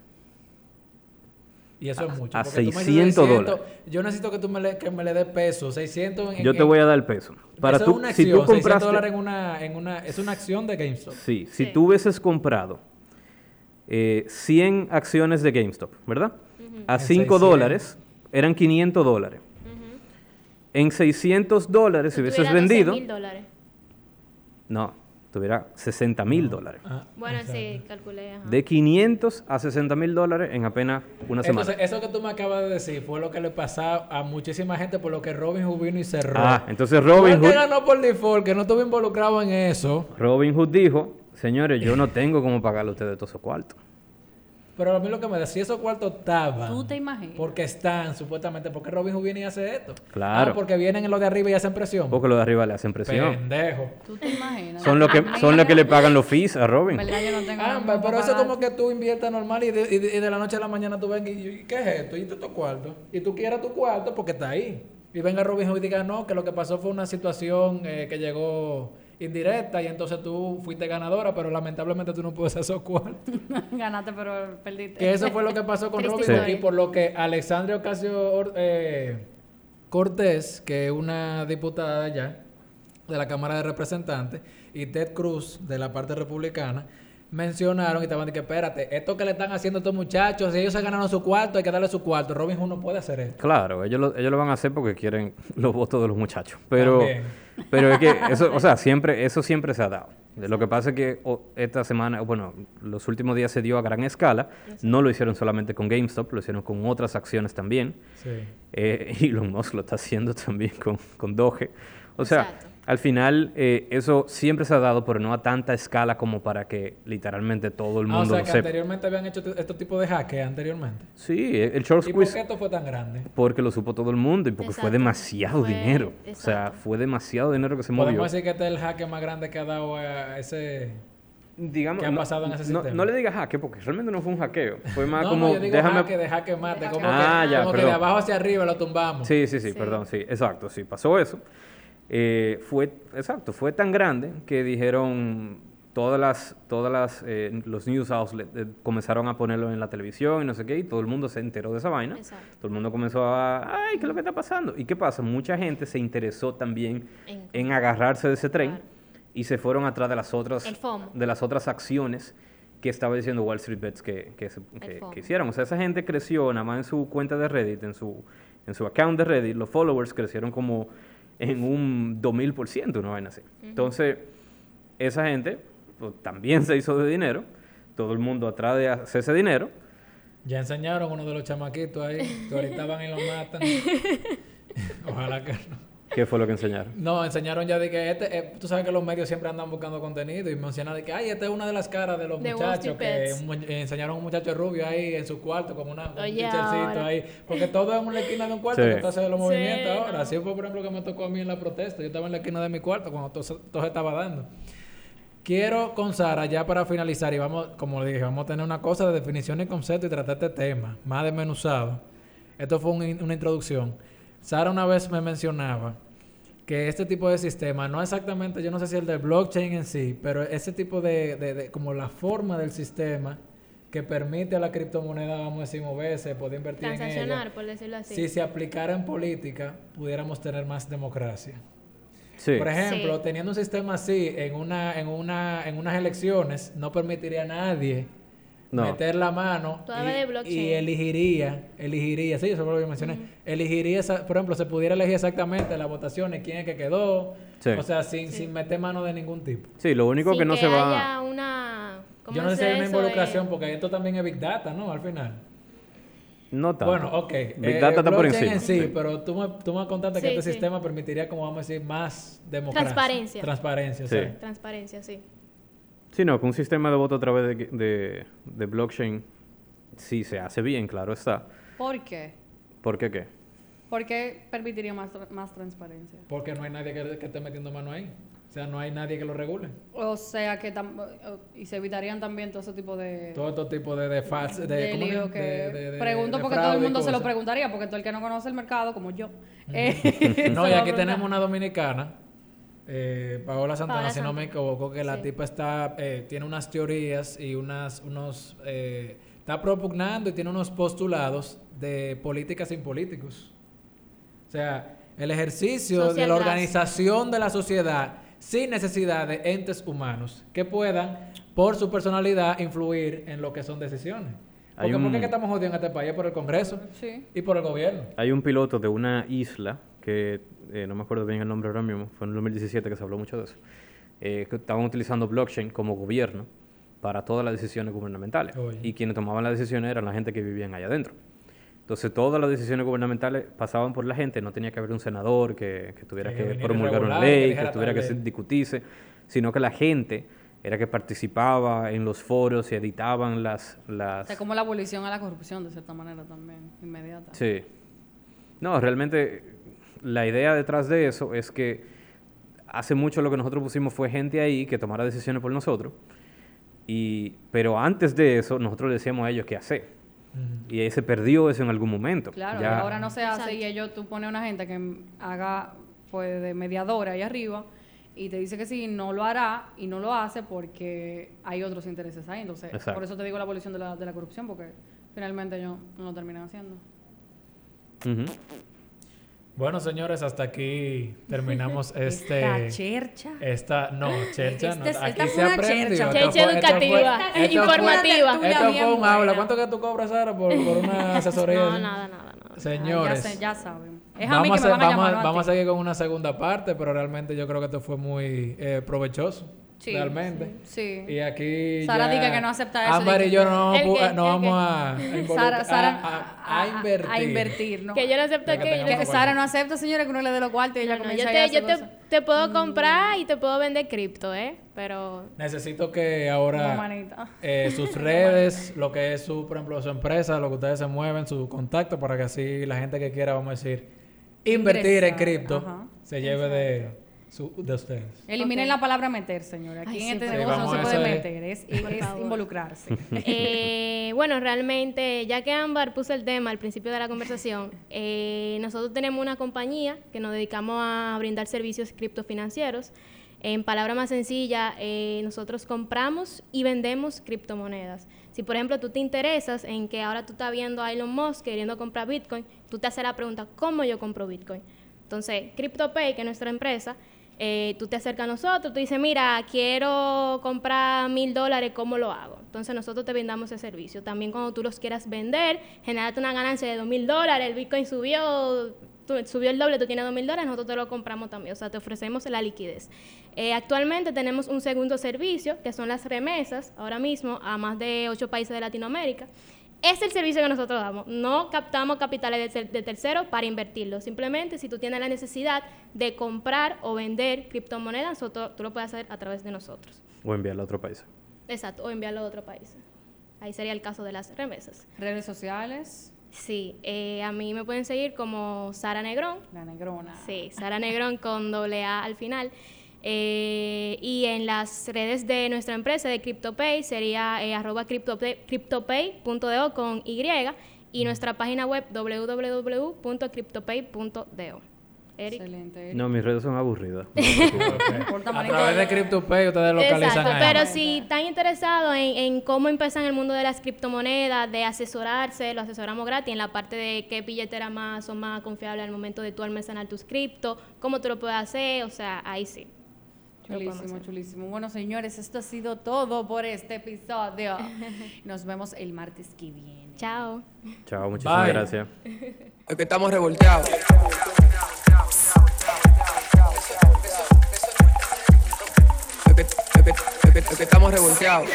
Y eso es mucho. a porque tú me dices 600 dólares. Yo necesito que tú me le, que me le des peso. 600 en... Yo te en- voy a dar el peso. Para eso tú, es una si acción. tú 600 compraste, dólares en una, en una... Es una acción de GameStop. sí, si Sí. tú hubieses comprado eh, 100 acciones de GameStop, ¿verdad? A En 5 600. dólares eran 500 dólares. En 600 dólares, si hubieses vendido, mil dólares. no, tuviera 60 mil dólares. Ah, Bueno, sí, calculé. ajá. De 500 a 60 mil dólares en apenas una semana. Entonces, eso que tú me acabas de decir fue lo que le pasó a muchísima gente por lo que Robin Hood vino y cerró. Ah, entonces Robin Hood, ganó por default, que no estuvo involucrado en eso. Robin Hood dijo, señores, yo no tengo cómo pagarle a ustedes todos esos cuartos. Pero a mí lo que me si esos cuartos estaban... ¿Tú te imaginas? Porque están, supuestamente, porque Robin Hood viene y hace esto. Claro. Ah, porque vienen en los de arriba y hacen presión. Porque los de arriba le hacen presión. Pendejo. ¿Tú te imaginas? Son los que, son los que le pagan los fees a Robin. ¿Verdad? Yo no tengo... Ah, pero eso es como que tú inviertas normal y de, y de- y de la noche a la mañana tú vengas y, y, ¿qué es esto? Y tú tu cuarto. Y tú quieras tu cuarto porque está ahí. Y venga Robin Hood y diga, no, que lo que pasó fue una situación eh, que llegó indirecta y entonces tú fuiste ganadora, pero lamentablemente tú no puedes hacer esos cuartos. Ganaste, pero perdiste. que eso fue lo que pasó con Robin y por lo que Alexandria Ocasio eh, Cortés, que es una diputada allá de la Cámara de Representantes, y Ted Cruz, de la parte republicana, mencionaron y estaban de que, espérate, esto que le están haciendo a estos muchachos, si ellos se ganaron su cuarto, hay que darle su cuarto. Robin Hood no puede hacer esto. Claro, ellos lo, ellos lo van a hacer porque quieren los votos de los muchachos. Pero, También. pero es que eso, o sea, siempre, eso siempre se ha dado. Lo que pasa es que esta semana, bueno, los últimos días se dio a gran escala. No lo hicieron solamente con GameStop, lo hicieron con otras acciones también. Sí. Eh, Elon Musk lo está haciendo también con, con Doge. O sea, Exacto. Al final eh, eso siempre se ha dado, pero no a tanta escala como para que literalmente todo el Ah, o mundo sea lo que sepa. anteriormente habían hecho t- este tipo de hackeo anteriormente. Sí, el short ¿Y por squeeze qué esto fue tan grande? porque lo supo todo el mundo y porque fue demasiado Fue- dinero. O sea, fue demasiado dinero que se movió. Podemos decir que este es el hacker más grande que ha dado a ese... Digamos, ¿Qué ha no, pasado en ese no- sistema? no le digas hackeo porque realmente no fue un hackeo. Fue más no, como, no, yo digo déjame... jaque de jaque mate, como, Ah, que, ya, como que de abajo hacia arriba lo tumbamos. Sí, sí, sí, Sí. perdón, sí, exacto, sí, pasó eso. Eh, fue, exacto, fue tan grande que dijeron todas las, todas las, eh, los news outlets eh, comenzaron a ponerlo en la televisión y no sé qué, y todo el mundo se enteró de esa vaina. Exacto. Todo el mundo comenzó a, ay, ¿qué es lo que está pasando? ¿Y qué pasa? Mucha gente se interesó también En- en agarrarse de ese tren Claro. y se fueron atrás de las otras, de las otras acciones que estaba diciendo Wall Street Bets que, que, se- que- que hicieron. O sea, esa gente creció nada más en su cuenta de Reddit, en su, en su account de Reddit, los followers crecieron como en un 2000%, una vaina así. Entonces, esa gente pues, también se hizo de dinero, todo el mundo atrás de hacerse dinero. Ya enseñaron uno de los chamaquitos ahí, que ahorita van y lo matan. Ojalá que no. ¿Qué fue lo que enseñaron? No, enseñaron ya de que este, eh, tú sabes que los medios siempre andan buscando contenido y mencionan de que, ay, esta es una de las caras de los De muchachos que un enseñaron a un muchacho rubio ahí en su cuarto con, una, con un Oye, ahí, porque todo es en una esquina de un cuarto Sí. que tú haces los Sí, movimientos ahora. no. Así fue, por ejemplo, que me tocó a mí en la protesta. Yo estaba en la esquina de mi cuarto cuando todo, se- todo se estaba dando. Quiero con Sara, ya para finalizar, y vamos, como dije, vamos a tener una cosa de definición y concepto y tratar este tema más desmenuzado. Esto fue un una introducción. Sara una vez me mencionaba que este tipo de sistema, no exactamente, yo no sé si el de blockchain en sí, pero ese tipo de, de- de- como la forma del sistema que permite a la criptomoneda, vamos a decir, moverse, poder invertir en ella. Transaccionar, por decirlo así. Si se aplicara en política, pudiéramos tener más democracia. Sí. Por ejemplo, Sí. teniendo un sistema así en una, en una, en unas elecciones, no permitiría a nadie No. meter la mano y, elegiría, elegiría, sí, eso fue lo que mencioné, elegiría, esa- por ejemplo, se pudiera elegir exactamente las votaciones, quién es que quedó, Sí. o sea, sin, sin meter mano de ningún tipo. Sí, lo único Sin que no se va... una... ¿cómo Yo no sé si hay una involucración, porque esto también es Big Data, ¿no? Al final. No tanto. Bueno, ok. Big eh, Data está por encima. en sí, sí. pero tú me, tú me contaste que este sí. sistema permitiría, como vamos a decir, más democracia. Transparencia. Transparencia, Sí. sí. Transparencia, sí. Sí, no, que un sistema de voto a través de, de, de blockchain sí se hace bien, claro está. ¿Por qué? ¿Por qué qué? ¿Por qué permitiría más, tra- más transparencia? Porque no hay nadie que, que esté metiendo mano ahí. O sea, no hay nadie que lo regule. O sea que tam- y se evitarían también todo ese tipo de, Todo este tipo de, de de, de ¿cómo es? lío que De- de- de- pregunto de porque todo el mundo se lo preguntaría porque todo el que no conoce el mercado como yo eh, No, y aquí tenemos una dominicana, eh, Paola Santana, Paola si no me equivoco, que la Sí. tipa está, eh, tiene unas teorías y unas, unos, eh, está propugnando y tiene unos postulados de políticas sin políticos. O sea, el ejercicio de la class. organización de la sociedad sin necesidad de entes humanos que puedan, por su personalidad, influir en lo que son decisiones. Porque ¿por qué un- es que estamos jodiendo en este país? Por el Congreso Sí. y por el gobierno. Hay un piloto de una isla que eh, no me acuerdo bien el nombre ahora mismo, fue en el 2017 que se habló mucho de eso, eh, que estaban utilizando blockchain como gobierno para todas las decisiones gubernamentales. Oye. Y quienes tomaban las decisiones eran la gente que vivían allá adentro. Entonces todas las decisiones gubernamentales pasaban por la gente, no tenía que haber un senador que, que tuviera Que promulgar una regular, ley, que, tuviera que discutirse, sino que la gente era que participaba en los foros y editaban las... O las sea, como la abolición a la corrupción de cierta manera también inmediata Sí. No, realmente la idea detrás de eso es que hace mucho lo que nosotros pusimos fue gente ahí que tomara decisiones por nosotros. Y, pero antes de eso, nosotros le decíamos a ellos qué hacer. Y ahí se perdió eso en algún momento. Claro, Ya- ahora no se hace Exacto. y ellos tú pones una gente que haga pues de mediadora ahí arriba y te dice que sí, no lo hará y no lo hace porque hay otros intereses ahí. Entonces, Exacto. por eso te digo la abolición de la, de la corrupción porque finalmente ellos no lo terminan haciendo. Bueno, señores, hasta aquí terminamos este... Esta chercha. Esta, no, chercha, no. Este es- Aquí esta se fue una aprendió. chercha. Fue- esto fue- educativa, esto fue- informativa. Una Esto fue un aula. ¿Cuánto que tú cobras, Sara, por, por una asesoría? No, nada, nada, nada. Señores, ya, ya saben. Es a mí vamos, que me a, van a vamos, a- no a vamos a seguir con una segunda parte, pero realmente yo creo que esto fue muy eh, provechoso. Sí, realmente. Sí. Y aquí. Sara ya diga que no acepta eso, Ámbar y yo no vamos, ¿El pu- qué? no ¿El vamos a, a involucrar- Sara, Sara a, a- a invertir. A, invertir, ¿no? Que yo no acepto que que... Que Sara no acepta, señores, que uno le dé los cuartos y ella No, no, comienza yo a te, yo te, puedo comprar y te puedo vender cripto, ¿eh? Pero Necesito que ahora manita. eh, sus redes, lo que es su, por ejemplo, su empresa, lo que ustedes se mueven, su contacto, para que así la gente que quiera, vamos a decir, invertir en cripto, ajá. se lleve de, su, de ustedes. Eliminen Ok. la palabra meter, señores. Aquí Ay, en sí, este por negocio no se Sí, puede meter, es, es involucrarse. Eh, bueno, realmente, ya que Ámbar puso el tema al principio de la conversación, eh, nosotros tenemos una compañía que nos dedicamos a brindar servicios criptofinancieros. En palabra más sencilla, eh, nosotros compramos y vendemos criptomonedas. Si, por ejemplo, tú te interesas en que ahora tú estás viendo a Elon Musk queriendo comprar Bitcoin, tú te haces la pregunta, ¿cómo yo compro Bitcoin? Entonces, CryptoPay, que es nuestra empresa, eh, tú te acercas a nosotros, tú dices, mira, quiero comprar mil dólares, ¿cómo lo hago? Entonces nosotros te brindamos ese servicio. También cuando tú los quieras vender, generarte una ganancia de dos mil dólares, el Bitcoin subió, subió el doble, tú tienes dos mil dólares, nosotros te lo compramos también, o sea, te ofrecemos la liquidez. Eh, actualmente tenemos un segundo servicio, que son las remesas, ahora mismo, a más de ocho países de Latinoamérica. Es el servicio que nosotros damos. No captamos capitales de, ter- de terceros para invertirlo. Simplemente, si tú tienes la necesidad de comprar o vender criptomonedas, nosotros, tú lo puedes hacer a través de nosotros. O enviarla a otro país. Exacto, o enviarlo a otro país. Ahí sería el caso de las remesas. Redes sociales, Sí, eh, a mí me pueden seguir como Sara Negrón. la negrona. Sí, Sara Negrón con doble A al final. Eh, y en las redes de nuestra empresa de CryptoPay sería eh, arroba CryptoPay- CryptoPay.do con Y y nuestra página web www.cryptopay.do. Eric. Excelente. No, mis redes son aburridas. A través de CryptoPay ustedes localizan Exacto, ahí. pero si están interesados en, en cómo empezar en el mundo de las criptomonedas, de asesorarse, lo asesoramos gratis en la parte de qué billetera más o más confiable al momento de tú almacenar tus cripto, cómo tú lo puedes hacer, o sea, ahí sí. Chulísimo, chulísimo. Bueno, señores, esto ha sido todo por este episodio. Nos vemos el martes que viene. Chao. Chao, muchísimas Bye. gracias. Es que estamos revolteados. Es que estamos revolteados.